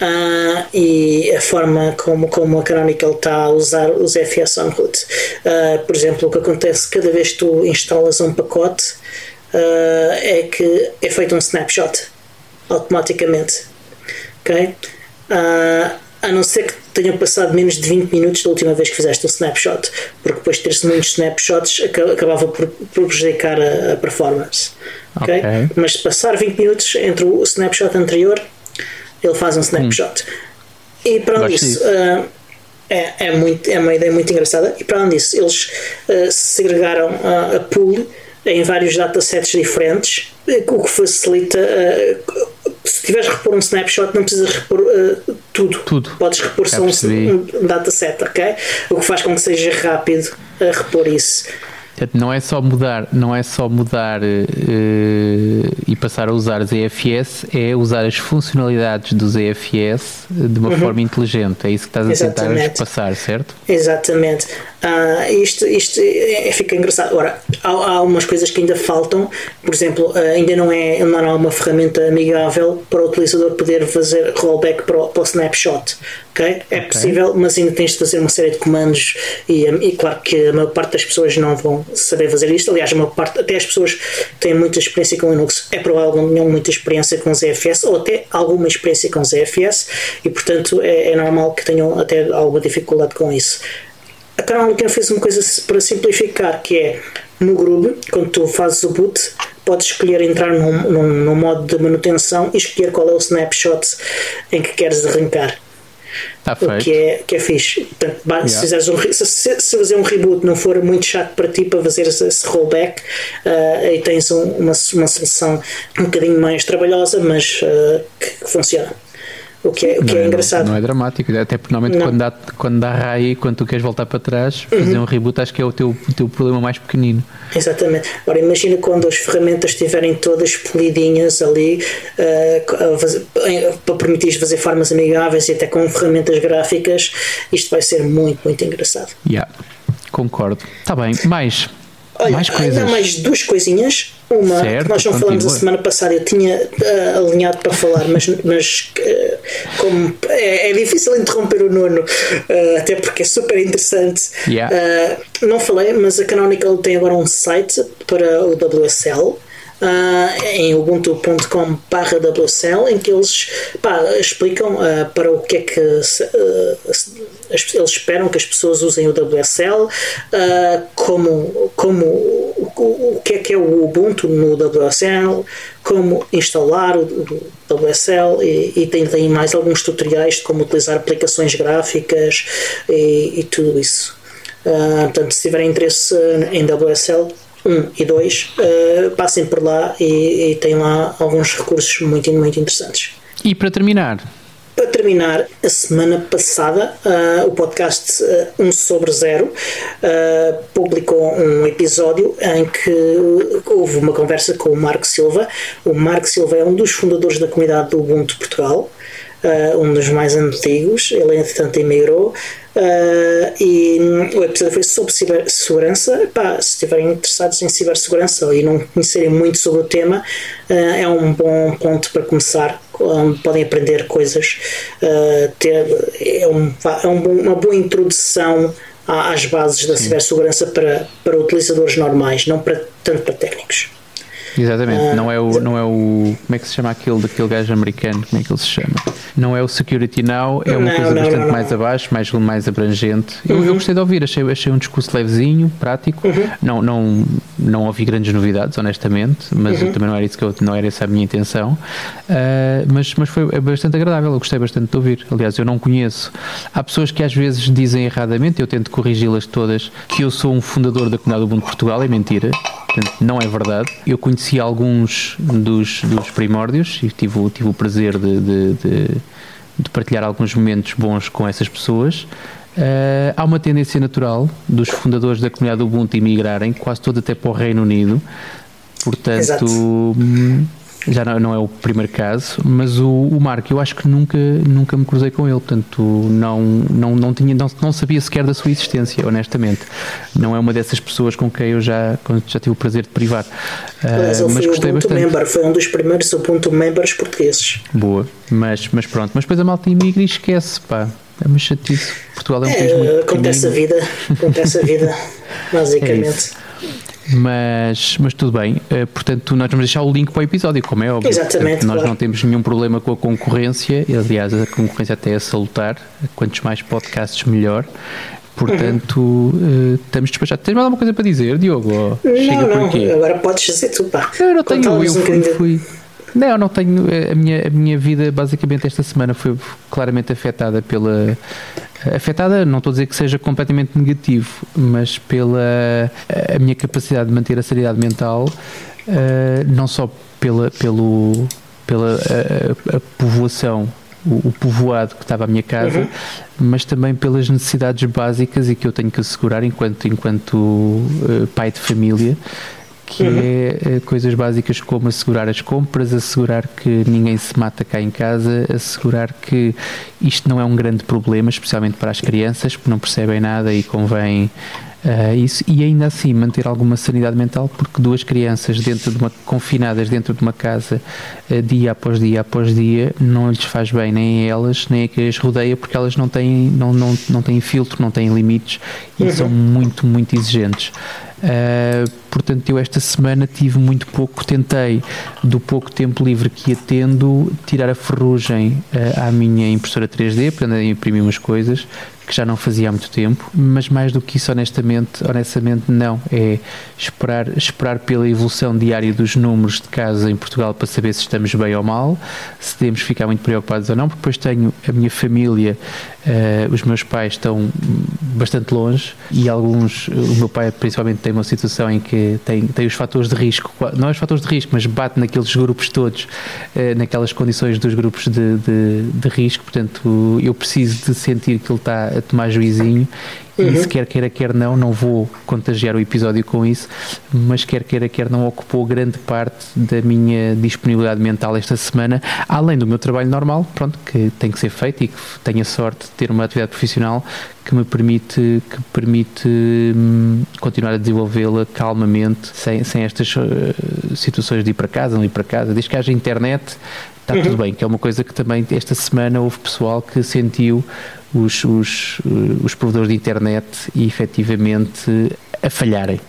Ah, e a forma como, como a Canonical está a usar os FS on root. Ah, por exemplo, o que acontece cada vez que tu instalas um pacote ah, é que é feito um snapshot automaticamente. Ok? Ah, a não ser que tenham passado menos de 20 minutos da última vez que fizeste um snapshot, porque depois de ter-se muitos snapshots aca- acabava por, prejudicar a, performance. ok? Ok. Mas se passar 20 minutos entre o snapshot anterior, ele faz um snapshot. E para além disso, ah, é, é, muito, é uma ideia muito engraçada. E para além disso, eles ah, segregaram ah, a pool em vários datasets diferentes, eh, o que facilita. se tiveres a repor um snapshot, não precisas repor tudo. Tudo. Podes repor só um, um dataset, ok? O que faz com que seja rápido a repor isso. Portanto, não é só mudar, não é só mudar eh, e passar a usar ZFS, é usar as funcionalidades do ZFS de uma forma inteligente. É isso que estás a tentar Uhum. Exatamente. passar, certo? Exatamente. Ah, isto isto é- fica engraçado. Ora, há, há umas coisas que ainda faltam. Por exemplo, ah, ainda não é não há uma ferramenta amigável para o utilizador poder fazer rollback para o, para o snapshot. ok? É possível, mas ainda tens de fazer uma série de comandos e, e claro que a maior parte das pessoas não vão saber fazer isto. Aliás, a maior parte, até as pessoas que têm muita experiência com Linux é provável que não tenham muita experiência com ZFS ou até alguma experiência com ZFS e portanto é, é normal que tenham até alguma dificuldade com isso. A Canonical fez uma coisa para simplificar, que é no Groove, quando tu fazes o boot, podes escolher entrar num, num, num modo de manutenção e escolher qual é o snapshot em que queres arrancar. Está feito. que é, que é fixe. Portanto, ba- se, Yeah. fizeres um, se, se- fazer um reboot não for muito chato para ti para fazer esse, esse rollback, ah, aí tens um- uma, uma solução um bocadinho mais trabalhosa, mas ah, que, que funciona. O que é, o que não, é engraçado. Não é dramático, até porque normalmente Não. Uhum. quando dá, quando dá raio, quando tu queres voltar para trás, fazer um reboot, acho que é o teu, o teu problema mais pequenino. Exatamente. Ora, imagina quando as ferramentas estiverem todas polidinhas ali em- para permitir fazer formas amigáveis e até com ferramentas gráficas, isto vai ser muito, muito engraçado. Yeah, concordo. Está bem, mais, Olha, mais ainda coisas. há mais duas coisinhas. Uma Certo, que nós não falamos a semana passada, eu tinha eh, alinhado para falar, mas, mas eh, como é, é difícil interromper o nono, eh, até porque é super interessante. Yeah. Não falei, mas a Canonical tem agora um site para o WSL. Ah, em ubuntu.com WSL em que eles pá, explicam ah, para o que é que as- eles esperam que as pessoas usem o WSL como, como o, o, que é que é o Ubuntu no WSL, como instalar o, o WSL e, e, tem, tem mais alguns tutoriais de como utilizar aplicações gráficas e, e tudo isso. Uh, portanto, se tiverem interesse em WSL 1 e 2, uh, passem por lá e, e tem lá alguns recursos muito, muito interessantes. E para terminar, para terminar, a semana passada, uh, o podcast uh, ah, 1 sobre 0 uh, publicou um episódio em que houve uma conversa com o Marco Silva. O Marco Silva é um dos fundadores da comunidade do Ubuntu Portugal. Uh, um dos mais antigos, ele entretanto emigrou uh, e o episódio foi sobre cibersegurança. Pá, se estiverem interessados em cibersegurança e não conhecerem muito sobre o tema, uh, é um bom ponto para começar. podem aprender coisas, ter, é, um, é um, uma boa introdução às bases da cibersegurança para, para utilizadores normais, não para, tanto para técnicos. Exatamente, uh, não, é o, não é o. Como é que se chama aquele daquele gajo americano? Como é que ele se chama? Não é o Security Now, é uma não, coisa não, bastante não, mais abaixo, mais, mais abrangente. Eu, uhum. eu gostei de ouvir, achei, achei um discurso levezinho, prático. Uhum. Não, não, não ouvi grandes novidades, honestamente, mas uhum. também não era isso que eu, não era essa a minha intenção. Uh, mas, mas foi bastante agradável, eu gostei bastante de ouvir. Aliás, eu não conheço. Há pessoas que às vezes dizem erradamente, eu tento corrigi-las todas, que eu sou um fundador da comunidade do Mundo Portugal, é mentira. Portanto, não é verdade. Eu conheci alguns dos, dos primórdios e tive, tive o prazer de, de, de, de partilhar alguns momentos bons com essas pessoas. Uh, há uma tendência natural dos fundadores da comunidade Ubuntu emigrarem, quase todos até para o Reino Unido. Portanto, Exato. Já não, não, é o primeiro caso, mas o, o Marco, eu acho que nunca, nunca me cruzei com ele, portanto, não, não, não, tinha, não, não sabia sequer da sua existência, honestamente. Não é uma dessas pessoas com quem eu já, já tive o prazer de privar. Aliás, uh, mas gostei bastante. Member, foi um dos primeiros Ubuntu members portugueses. Boa, mas, mas pronto, mas depois a malta imigra e esquece, pá. É uma chatice. Portugal é um é, país muito Acontece a vida, acontece a vida, <laughs> basicamente. É mas, mas tudo bem. Uh, portanto, nós vamos deixar o link para o episódio, como é óbvio. Exatamente. Nós claro. não temos nenhum problema com a concorrência. Aliás, a concorrência até é salutar. Quantos mais podcasts, melhor. Portanto, uhum. uh, estamos despachados. Tens mais alguma coisa para dizer, Diogo? Não, Chega não, por aqui. agora podes dizer tu, pá. Eu não tenho, eu fui, fui, não, não tenho. A minha, a minha vida, basicamente, esta semana foi claramente afetada pela. Afetada, não estou a dizer que seja completamente negativo, mas pela a minha capacidade de manter a sanidade mental, uh, não só pela, pelo, pela a, a povoação o, povoado que estava à minha casa, uhum. mas também pelas necessidades básicas e que eu tenho que assegurar enquanto, enquanto uh, pai de família, que uhum. é eh, coisas básicas como assegurar as compras, assegurar que ninguém se mata cá em casa, assegurar que isto não é um grande problema, especialmente para as crianças, porque não percebem nada e convém Uh, isso, e ainda assim manter alguma sanidade mental, porque duas crianças dentro de uma, confinadas dentro de uma casa uh, dia após dia após dia não lhes faz bem nem a elas, nem a que as rodeia, porque elas não têm, não, não, não têm filtro, não têm limites e uhum. são muito, muito exigentes. Uh, portanto, eu esta semana tive muito pouco, tentei, do pouco tempo livre que ia tendo, tirar a ferrugem uh, à minha impressora 3D para imprimir umas coisas que já não fazia há muito tempo, mas mais do que isso, honestamente, honestamente não. É esperar, esperar pela evolução diária dos números de casos em Portugal para saber se estamos bem ou mal, se devemos ficar muito preocupados ou não, porque depois tenho a minha família, uh, os meus pais estão bastante longe e alguns, o meu pai principalmente tem uma situação em que tem, tem os fatores de risco, não é os fatores de risco, mas bate naqueles grupos todos, uh, naquelas condições dos grupos de, de, de risco, portanto eu preciso de sentir que ele está a tomar juizinho uhum. e se quer queira, quer não, não vou contagiar o episódio com isso, mas quer queira, quer não, ocupou grande parte da minha disponibilidade mental esta semana, além do meu trabalho normal, pronto, que tem que ser feito e que tenho a sorte de ter uma atividade profissional que me permite, que permite hum, continuar a desenvolvê-la calmamente, sem, sem estas uh, situações de ir para casa, não ir para casa, desde que haja internet, está uhum. tudo bem, que é uma coisa que também esta semana houve pessoal que sentiu os, os, eh, os provedores de internet e efetivamente a falharem.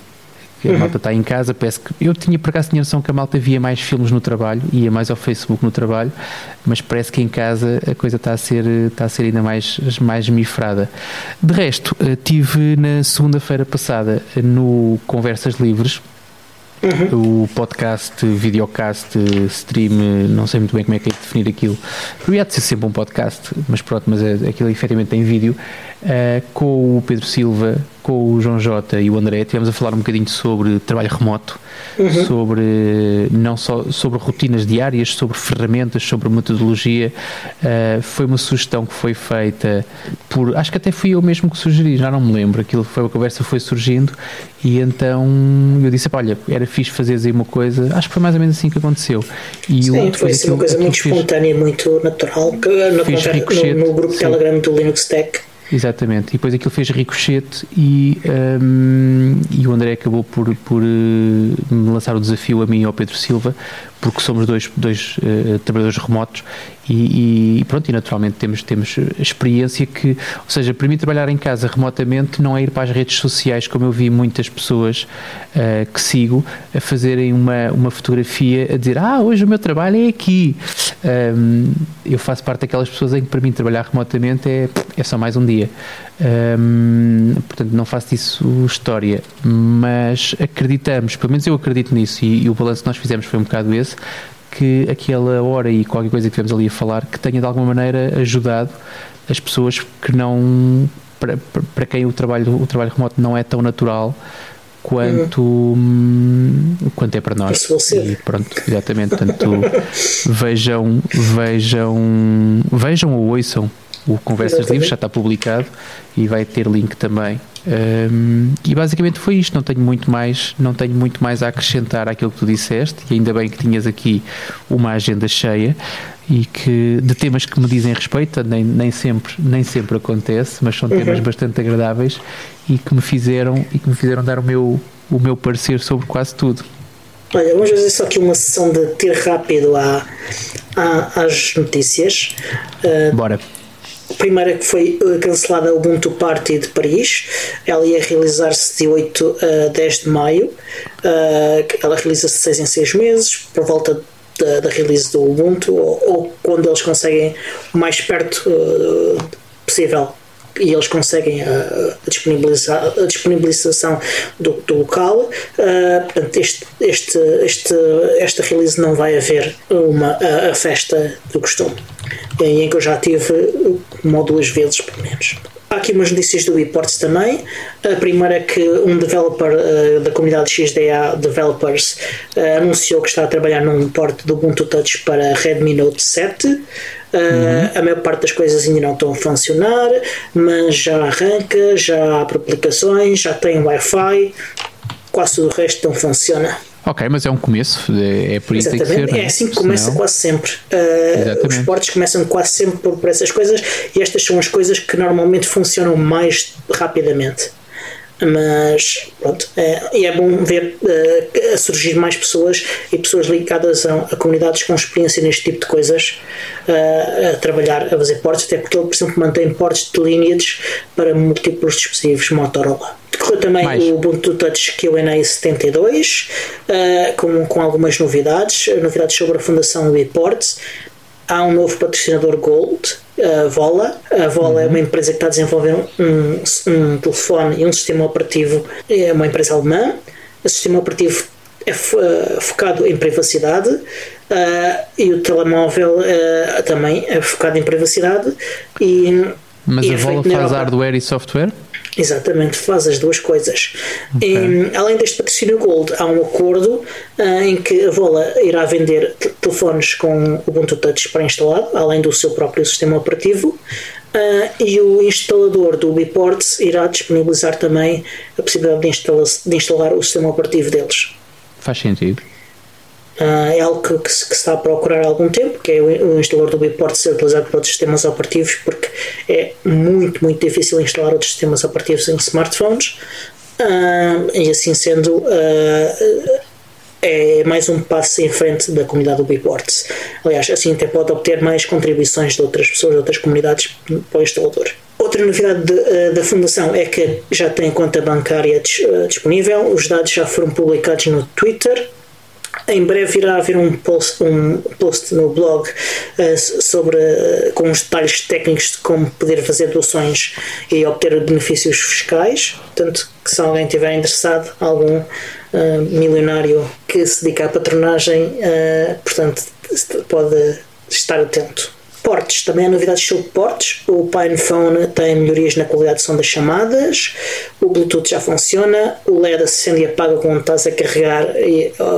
A uhum. malta está em casa, parece que. Eu tinha por acaso tinha noção que a malta via mais filmes no trabalho, ia mais ao Facebook no trabalho, mas parece que em casa a coisa está a ser, está a ser ainda mais, mais mifrada. De resto, eh, tive na segunda-feira passada no Conversas Livres, Uhum. O podcast, videocast, stream, não sei muito bem como é que é definir aquilo. Podia de ser sempre um podcast, mas pronto, mas é, aquilo efetivamente tem vídeo. Uh, com o Pedro Silva, com o João Jota e o André, tivemos a falar um bocadinho sobre trabalho remoto, uhum. sobre não só sobre rotinas diárias, sobre ferramentas, sobre metodologia. Uh, foi uma sugestão que foi feita por, acho que até fui eu mesmo que sugeri, já não me lembro. Aquilo foi uma conversa foi surgindo e então eu disse: olha, era fixe fazeres aí uma coisa. Acho que foi mais ou menos assim que aconteceu. E Sim, foi assim, uma coisa muito espontânea, muito natural, que na conversa, no, no, grupo Sim. Telegram do Linux Tech Exatamente, e depois aquilo fez ricochete e, um, e o André acabou por, por uh, lançar o desafio a mim e ao Pedro Silva, porque somos dois, dois uh, trabalhadores remotos e, e, pronto, e naturalmente temos, temos experiência que, ou seja, para mim trabalhar em casa remotamente não é ir para as redes sociais, como eu vi muitas pessoas uh, que sigo a fazerem uma, uma fotografia a dizer, ah, hoje o meu trabalho é aqui. Um, eu faço parte daquelas pessoas em que para mim trabalhar remotamente é, é só mais um dia. Portanto, não faço disso história, mas acreditamos, pelo menos eu acredito nisso, e, e o balanço que nós fizemos foi um bocado esse, que aquela hora e qualquer coisa que tivemos ali a falar que tenha de alguma maneira ajudado as pessoas que não para, para quem o trabalho o trabalho remoto não é tão natural quanto hum. quanto é para nós. E pronto exatamente portanto <laughs> vejam vejam vejam ou ouçam o Conversas Livres já está publicado e vai ter link também um, e basicamente foi isto, não tenho muito mais, não tenho muito mais a acrescentar àquilo que tu disseste, e ainda bem que tinhas aqui uma agenda cheia e que de temas que me dizem respeito, nem, nem sempre, nem sempre acontece, mas são temas uhum. bastante agradáveis e que me fizeram e que me fizeram dar o meu, o meu parecer sobre quase tudo. Olha, vamos fazer só aqui uma sessão de ter rápido à, à, às notícias. Uh, Bora primeira que foi eh, cancelada a Ubuntu Party de Paris, ela ia realizar-se de 8 a 10 de maio, eh, ela realiza-se de 6 em 6 meses, por volta da, da release do Ubuntu, ou, ou, quando eles conseguem o mais perto uh, possível e eles conseguem a, disponibilizar, a disponibilização do, do local. Uh, portanto, este, este, este, esta release não vai haver uma, a, a festa do costume, em que eu já tive uma ou duas vezes, pelo menos. Há aqui umas notícias do ePorts também. A primeira é que um developer uh, da comunidade XDA Developers uh, anunciou que está a trabalhar num port do Ubuntu Touch para Redmi Note 7. Uh, uhum. A maior parte das coisas ainda não estão a funcionar, mas já arranca, já há aplicações, já tem Wi-Fi, quase tudo o resto não funciona. Ok, mas é um começo, é, é por isso que tem que ser. É assim que começa Senão... quase sempre. Uh, os esportes começam quase sempre por, por, essas coisas e estas são as coisas que normalmente funcionam mais rapidamente. Mas pronto, é, e é bom ver uh, surgir mais pessoas e pessoas ligadas a, a, comunidades com experiência neste tipo de coisas uh, a trabalhar, a fazer portes, até porque ele, por exemplo, mantém portes de lineage para múltiplos dispositivos Motorola. Decorreu também Mais. o Ubuntu Touch QA 72, uh, com, com algumas novidades, novidades sobre a fundação Reports. Há um novo patrocinador Gold, a Vola. A Vola uhum. é uma empresa que está a desenvolver um, um telefone e um sistema operativo, é uma empresa alemã. O sistema operativo é uh, focado em privacidade uh, e o telemóvel uh, também é focado em privacidade. E, Mas e a Vola faz hardware e software? Exatamente, faz as duas coisas. Okay. E, além deste patrocínio Gold, há um acordo uh, em que a Vola irá vender telefones com Ubuntu Touch pré-instalado, além do seu próprio sistema operativo, uh, e o instalador do Biports irá disponibilizar também a possibilidade de, instala de instalar o sistema operativo deles. Faz sentido. Uh, é algo que, que, se, que, se está a procurar há algum tempo, que é o, o instalador do Biport ser utilizado para outros sistemas operativos, porque é muito, muito difícil instalar outros sistemas operativos em smartphones. Uh, e assim sendo, uh, é mais um passo em frente da comunidade do Biports. Aliás, assim até pode obter mais contribuições de outras pessoas, de outras comunidades para o instalador. Outra novidade de, da Fundação é que já tem conta bancária disponível, os dados já foram publicados no Twitter em breve irá haver um post, um post no blog uh, sobre, uh, com os detalhes técnicos de como poder fazer doações e obter benefícios fiscais. Portanto, que se alguém estiver interessado, algum, uh, milionário que se dedica à patronagem, portanto, pode estar atento. Portes, também há novidades sobre portes. O PinePhone tem melhorias na qualidade de som das chamadas, o Bluetooth já funciona, o LED acende e apaga quando estás a carregar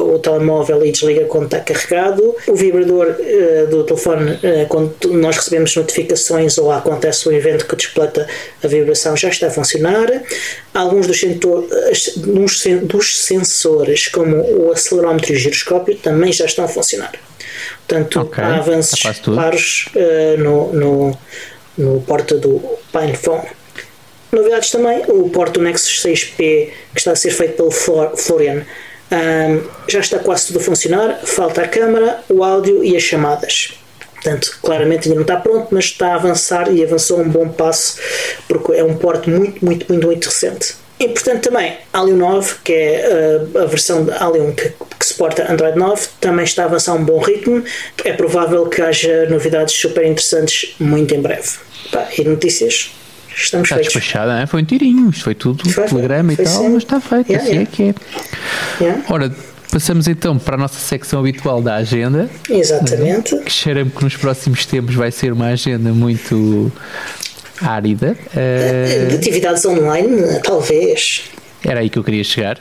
o telemóvel e desliga quando está carregado. O vibrador uh, do telefone, uh, quando nós recebemos notificações ou acontece um evento que despleta a vibração, já está a funcionar. Alguns dos, dos sensores, como o acelerómetro e o giroscópio, também já estão a funcionar. Portanto, okay. há avanços claros uh, no, no, no porta do PinePhone. Novidades também, o porto Nexus 6P que está a ser feito pelo Florian um, já está quase tudo a funcionar, falta a câmera, o áudio e as chamadas. Portanto, claramente ainda não está pronto, mas está a avançar e avançou um bom passo porque é um porto muito, muito, muito, muito recente. Importante também, Alien 9, que é uh, a versão de Alien que, que suporta Android 9, também está a avançar a um bom ritmo. É provável que haja novidades super interessantes muito em breve. Pá, e notícias? Estamos está feitos. despachada, né? foi um tirinho, isto foi tudo foi, telegrama foi, e tal, sim. mas está feito, yeah, assim yeah. é que é. Yeah. Ora, passamos então para a nossa secção habitual da agenda. Exatamente. Que cheira-me que nos próximos tempos vai ser uma agenda muito árida. Uh, atividades online, talvez. Era aí que eu queria chegar.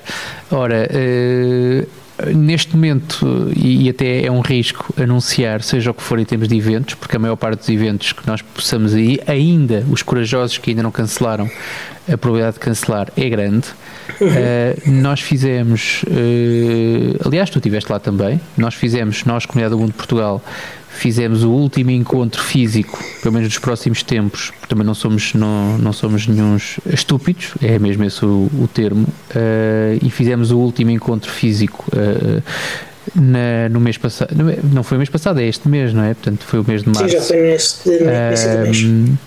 Ora, uh, neste momento, e, e, até é um risco anunciar, seja o que for em termos de eventos, porque a maior parte dos eventos que nós possamos ir, ainda os corajosos que ainda não cancelaram, a probabilidade de cancelar é grande. Uhum. Uh, nós fizemos, uh, aliás, tu estiveste lá também, nós fizemos, nós, Comunidade do Mundo de Portugal, fizemos o último encontro físico, pelo menos nos próximos tempos, também não somos, não, não somos nenhums estúpidos, é mesmo esse o, o termo, uh, e fizemos o último encontro físico uh, na, no mês passado, não foi o mês passado, é este mês, não é? Portanto, foi o mês de março. Sim, já foi neste, neste mês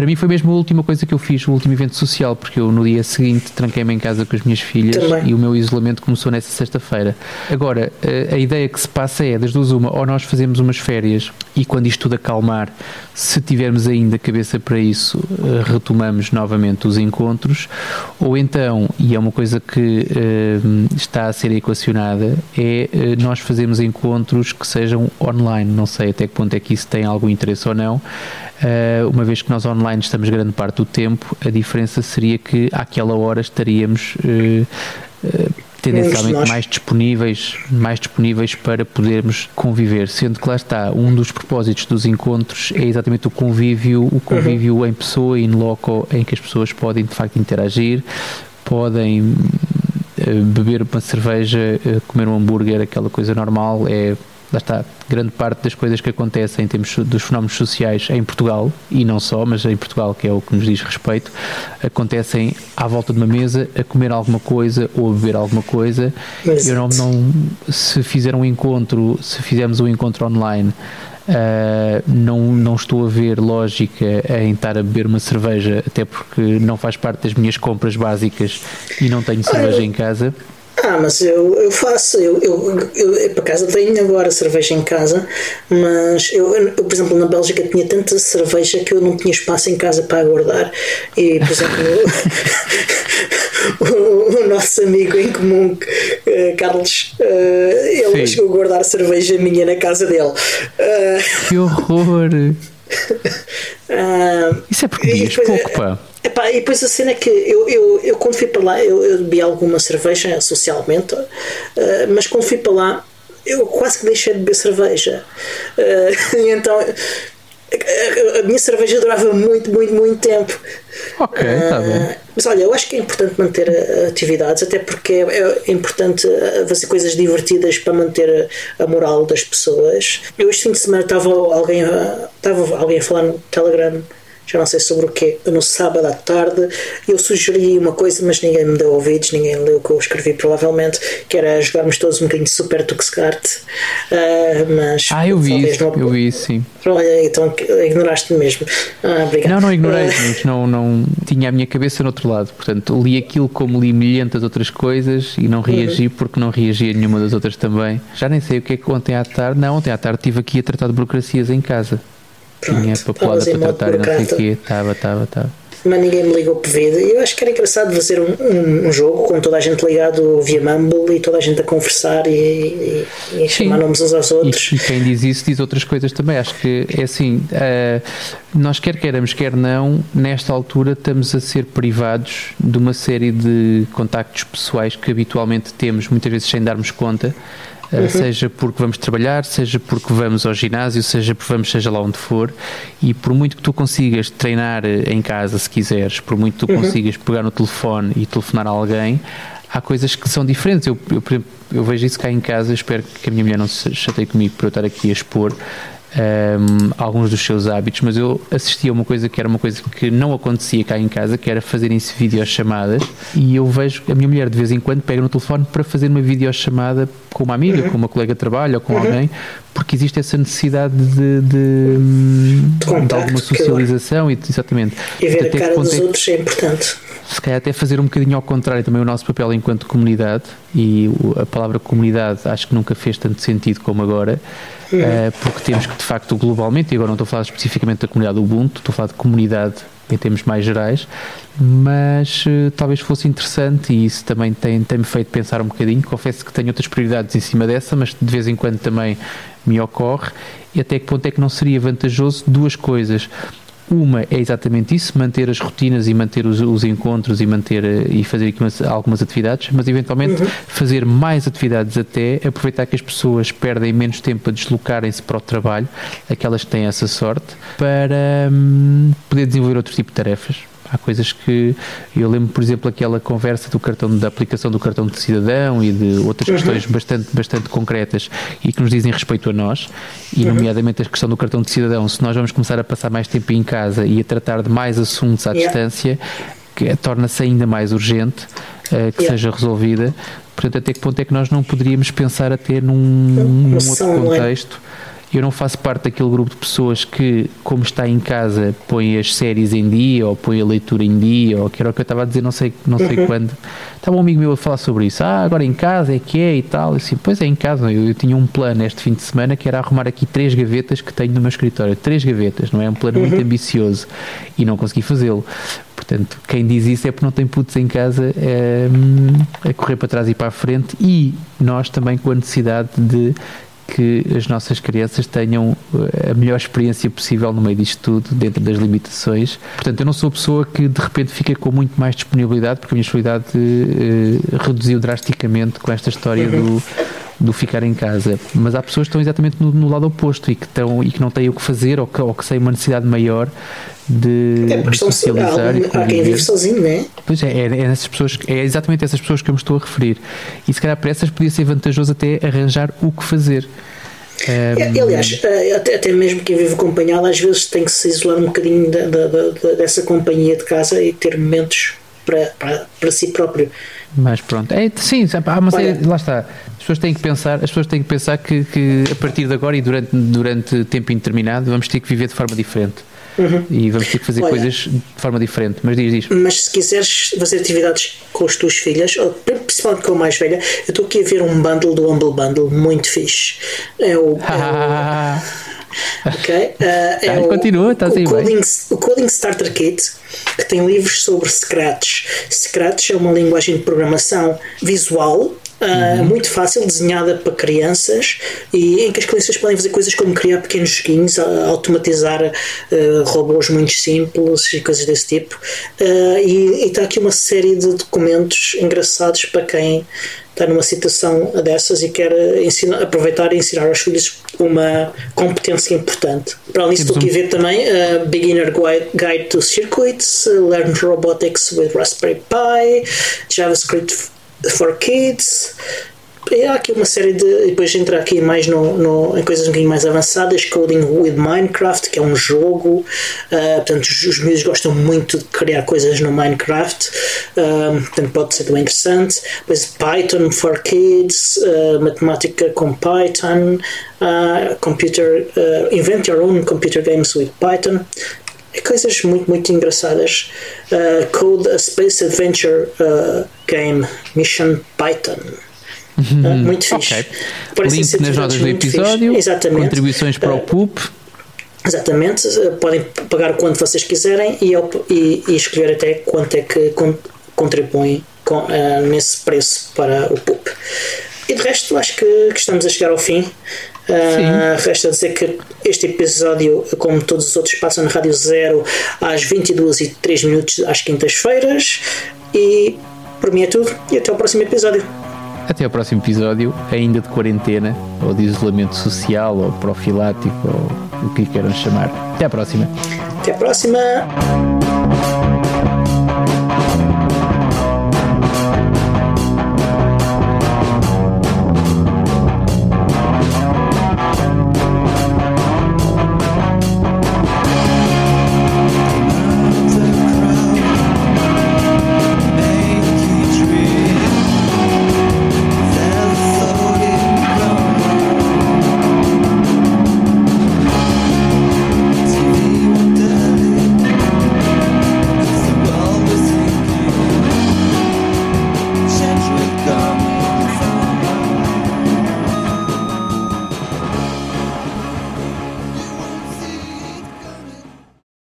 para mim foi mesmo a última coisa que eu fiz, o último evento social, porque eu no dia seguinte tranquei-me em casa com as minhas filhas Também. e o meu isolamento começou nessa sexta-feira. Agora, a, ideia que se passa é, das duas uma, ou nós fazemos umas férias e quando isto tudo acalmar, se tivermos ainda cabeça para isso, eh, retomamos novamente os encontros, ou então, e é uma coisa que uh, está a ser equacionada, é uh, nós fazemos encontros que sejam online, não sei até que ponto é que isso tem algum interesse ou não, uma vez que nós online estamos grande parte do tempo, a diferença seria que àquela hora estaríamos uh, uh, tendencialmente mais disponíveis, mais disponíveis para podermos conviver, sendo que lá está, um dos propósitos dos encontros é exatamente o convívio, o convívio uhum. em pessoa, in loco, em que as pessoas podem de facto interagir, podem beber uma cerveja, comer um hambúrguer, aquela coisa normal, é lá está, grande parte das coisas que acontecem em termos dos fenómenos sociais em Portugal, e não só, mas em Portugal, que é o que nos diz respeito, acontecem à volta de uma mesa a comer alguma coisa ou a beber alguma coisa. Eu não, não, se fizer um encontro, se fizermos um encontro online, Uh, não, não estou a ver lógica em estar a beber uma cerveja, até porque não faz parte das minhas compras básicas e não tenho cerveja em casa. Ah, mas eu, eu faço, eu, eu, eu, por acaso tenho agora cerveja em casa, mas eu, eu, por exemplo, na Bélgica tinha tanta cerveja que eu não tinha espaço em casa para guardar. E, por exemplo, <laughs> o, o, nosso amigo em comum, uh, Carlos, uh, ele Sim. chegou a guardar cerveja minha na casa dele. Uh, que horror! <laughs> Isso é porque dias pouco, pá. Epá, e depois a cena é que eu, eu, eu quando fui para lá, eu, eu bebi alguma cerveja socialmente, uh, mas quando fui para lá, eu quase que deixei de beber cerveja. Uh, <laughs> então a minha cerveja durava muito, muito, muito tempo. Ok, está uh, bem. Mas olha, eu acho que é importante manter atividades, até porque é, é importante fazer coisas divertidas para manter a, a moral das pessoas. Eu este fim de semana estava alguém, estava alguém a falar no Telegram já não sei sobre o quê, no sábado à tarde, eu sugeri uma coisa, mas ninguém me deu ouvidos, ninguém leu o que eu escrevi, provavelmente, que era jogarmos todos um bocadinho de Super Tuxkart. Uh, mas ah, eu vi isso, não... eu vi sim. Olha, então ignoraste mesmo. Ah, obrigado. Não, não ignorei, uh... mas não, não tinha a minha cabeça no outro lado, portanto, li aquilo como li milhentas outras coisas e não reagi uhum. porque não reagi a nenhuma das outras também. Já nem sei o que é que ontem à tarde, não, ontem à tarde estive aqui a tratar de burocracias em casa. Pronto, Tinha papelada para tratar e não sei o quê. Estava, estava, estava. mas ninguém me ligou pedido. Eu acho que era engraçado fazer um, um, um, jogo com toda a gente ligado via Mumble e toda a gente a conversar e, e, e chamar nomes uns aos outros. E, e, quem diz isso diz outras coisas também. Acho que é assim, uh, nós quer queiramos, quer não, nesta altura estamos a ser privados de uma série de contactos pessoais que habitualmente temos, muitas vezes sem darmos conta. Uhum. seja porque vamos trabalhar, seja porque vamos ao ginásio, seja porque vamos, seja lá onde for, e por muito que tu consigas treinar eh, em casa, se quiseres, por muito que tu uhum. consigas pegar no telefone e telefonar a alguém, há coisas que são diferentes. Eu, eu, eu vejo isso cá em casa, espero que a minha mulher não se chateie comigo por eu estar aqui a expor, um, alguns dos seus hábitos, mas eu assisti a uma coisa que era uma coisa que não acontecia cá em casa, que era fazerem-se videochamadas, e eu vejo a minha mulher de vez em quando pega no telefone para fazer uma videochamada com uma amiga, uhum. com uma colega de trabalho ou com uhum. alguém, porque existe essa necessidade de, de, de, contacto, de alguma socialização e exatamente. E ver a cara dos é, outros é importante. Se calhar até fazer um bocadinho ao contrário também o nosso papel enquanto comunidade, e a palavra comunidade acho que nunca fez tanto sentido como agora uh, porque temos que, de facto, globalmente, e agora não estou a falar especificamente da comunidade Ubuntu, estou a falar de comunidade em termos mais gerais, mas uh, talvez fosse interessante e isso também tem-me tem feito pensar um bocadinho. Confesso que tenho outras prioridades em cima dessa, mas de vez em quando também me ocorre. E até que ponto é que não seria vantajoso duas coisas? Uma é exatamente isso, manter as rotinas e manter os, os encontros e manter eh, e fazer umas, algumas atividades, mas eventualmente uhum. fazer mais atividades até, aproveitar que as pessoas perdem menos tempo a deslocarem-se para o trabalho, aquelas que têm essa sorte, para hum, poder desenvolver outro tipo de tarefas. Há coisas que eu lembro, por exemplo, aquela conversa do cartão da aplicação do cartão de cidadão e de outras uhum. questões bastante, bastante concretas e que nos dizem respeito a nós, e uhum. nomeadamente a questão do cartão de cidadão. Se nós vamos começar a passar mais tempo em casa e a tratar de mais assuntos à yeah. distância, que torna-se ainda mais urgente uh, que yeah. seja resolvida. Portanto, até que ponto é que nós não poderíamos pensar até num, num outro é? Eu não faço parte daquele grupo de pessoas que, como está em casa, põe as séries em dia ou põe a leitura em dia, ou que era o que eu estava a dizer, não sei, não sei uhum. <laughs> quando. Estava um amigo meu a falar sobre isso. Ah, agora em casa é que é e tal. assim, pois é, em casa. Eu, eu tinha um plano este fim de semana que era arrumar aqui três gavetas que tenho no meu escritório. Três gavetas, não é? Um plano uhum. muito ambicioso. E não consegui fazê-lo. Portanto, quem diz isso é porque não tem putos em casa é, a correr para trás e para a frente e nós também com a necessidade de que as nossas crianças tenham eh, a melhor experiência possível no meio disto tudo, dentro das limitações. Portanto, eu não sou a pessoa que de repente fica com muito mais disponibilidade, porque a minha disponibilidade eh, reduziu drasticamente com esta história do, do ficar em casa. Mas há pessoas que estão exatamente no, no lado oposto e que, estão, e que não têm o que fazer ou que, ou que têm uma necessidade maior de, é de socializar. há quem vive sozinho, não é? Pois é, é, é, essas pessoas, é exatamente essas pessoas que eu me estou a referir. E se calhar para essas podia ser vantajoso até arranjar o que fazer. Um... É, aliás, eh, até, até mesmo quem vive acompanhado às vezes tem que se isolar um bocadinho da, da, da, dessa companhia de casa e ter momentos para, para, para si próprio. Mas pronto, é, sim, uma série, lá está. As pessoas têm que pensar, as pessoas têm que pensar que, que a partir de agora e durante, durante tempo indeterminado vamos ter que viver de forma diferente. Uhum. E vamos ter que fazer Olha, coisas de forma diferente. Mas diz, diz. Mas se quiseres fazer atividades com as tuas filhas, ou principalmente com a mais velha, eu estou aqui a ver um bundle do Humble Bundle muito fixe. É o. É o <laughs> <laughs> Ok? Uh, é o, continua, está assim, coding, o Coding Starter Kit, que tem livros sobre Scratch. Scratch é uma linguagem de programação visual Uh, muito fácil, desenhada para crianças e em que as crianças podem fazer coisas como criar pequenos joguinhos, automatizar uh, robôs muito simples e coisas desse tipo. Uh, e está aqui uma série de documentos engraçados para quem está numa situação dessas e quer ensinar, aproveitar e ensinar aos filhos uma competência importante. Para além disso, estou aqui a ver também uh, Beginner Guide to Circuits, Learn Robotics with Raspberry Pi, JavaScript for Kids. E há aqui uma série de. Depois entra aqui mais no, no, em coisas um bocadinho mais avançadas, Coding with Minecraft, que é um jogo. Uh, portanto, os, os meus gostam muito de criar coisas no Minecraft. Uh, portanto, pode ser também interessante. Depois Python for Kids, uh, matemática com Python, computer, invent your own computer games with Python é coisas muito, muito engraçadas. Uh, Code a Space Adventure uh, Game Mission Python. Uh, muito fixe. Okay. Link nas notas do episódio. Exatamente. Contribuições para o PUP. Exatamente, podem pagar quanto vocês quiserem e, e, e escolher até quanto é que contribuem com, uh, nesse preço para o PUP. E de resto, acho que, que estamos a chegar ao fim. Uh, resta dizer que este episódio, como todos os outros, passa na Rádio Zero às 22 e 3 minutos às quintas-feiras. E por mim é tudo. E até o próximo episódio. Até ao próximo episódio, ainda de quarentena, ou de isolamento social, ou profilático, ou o que queiram chamar. Até à próxima. Até à próxima.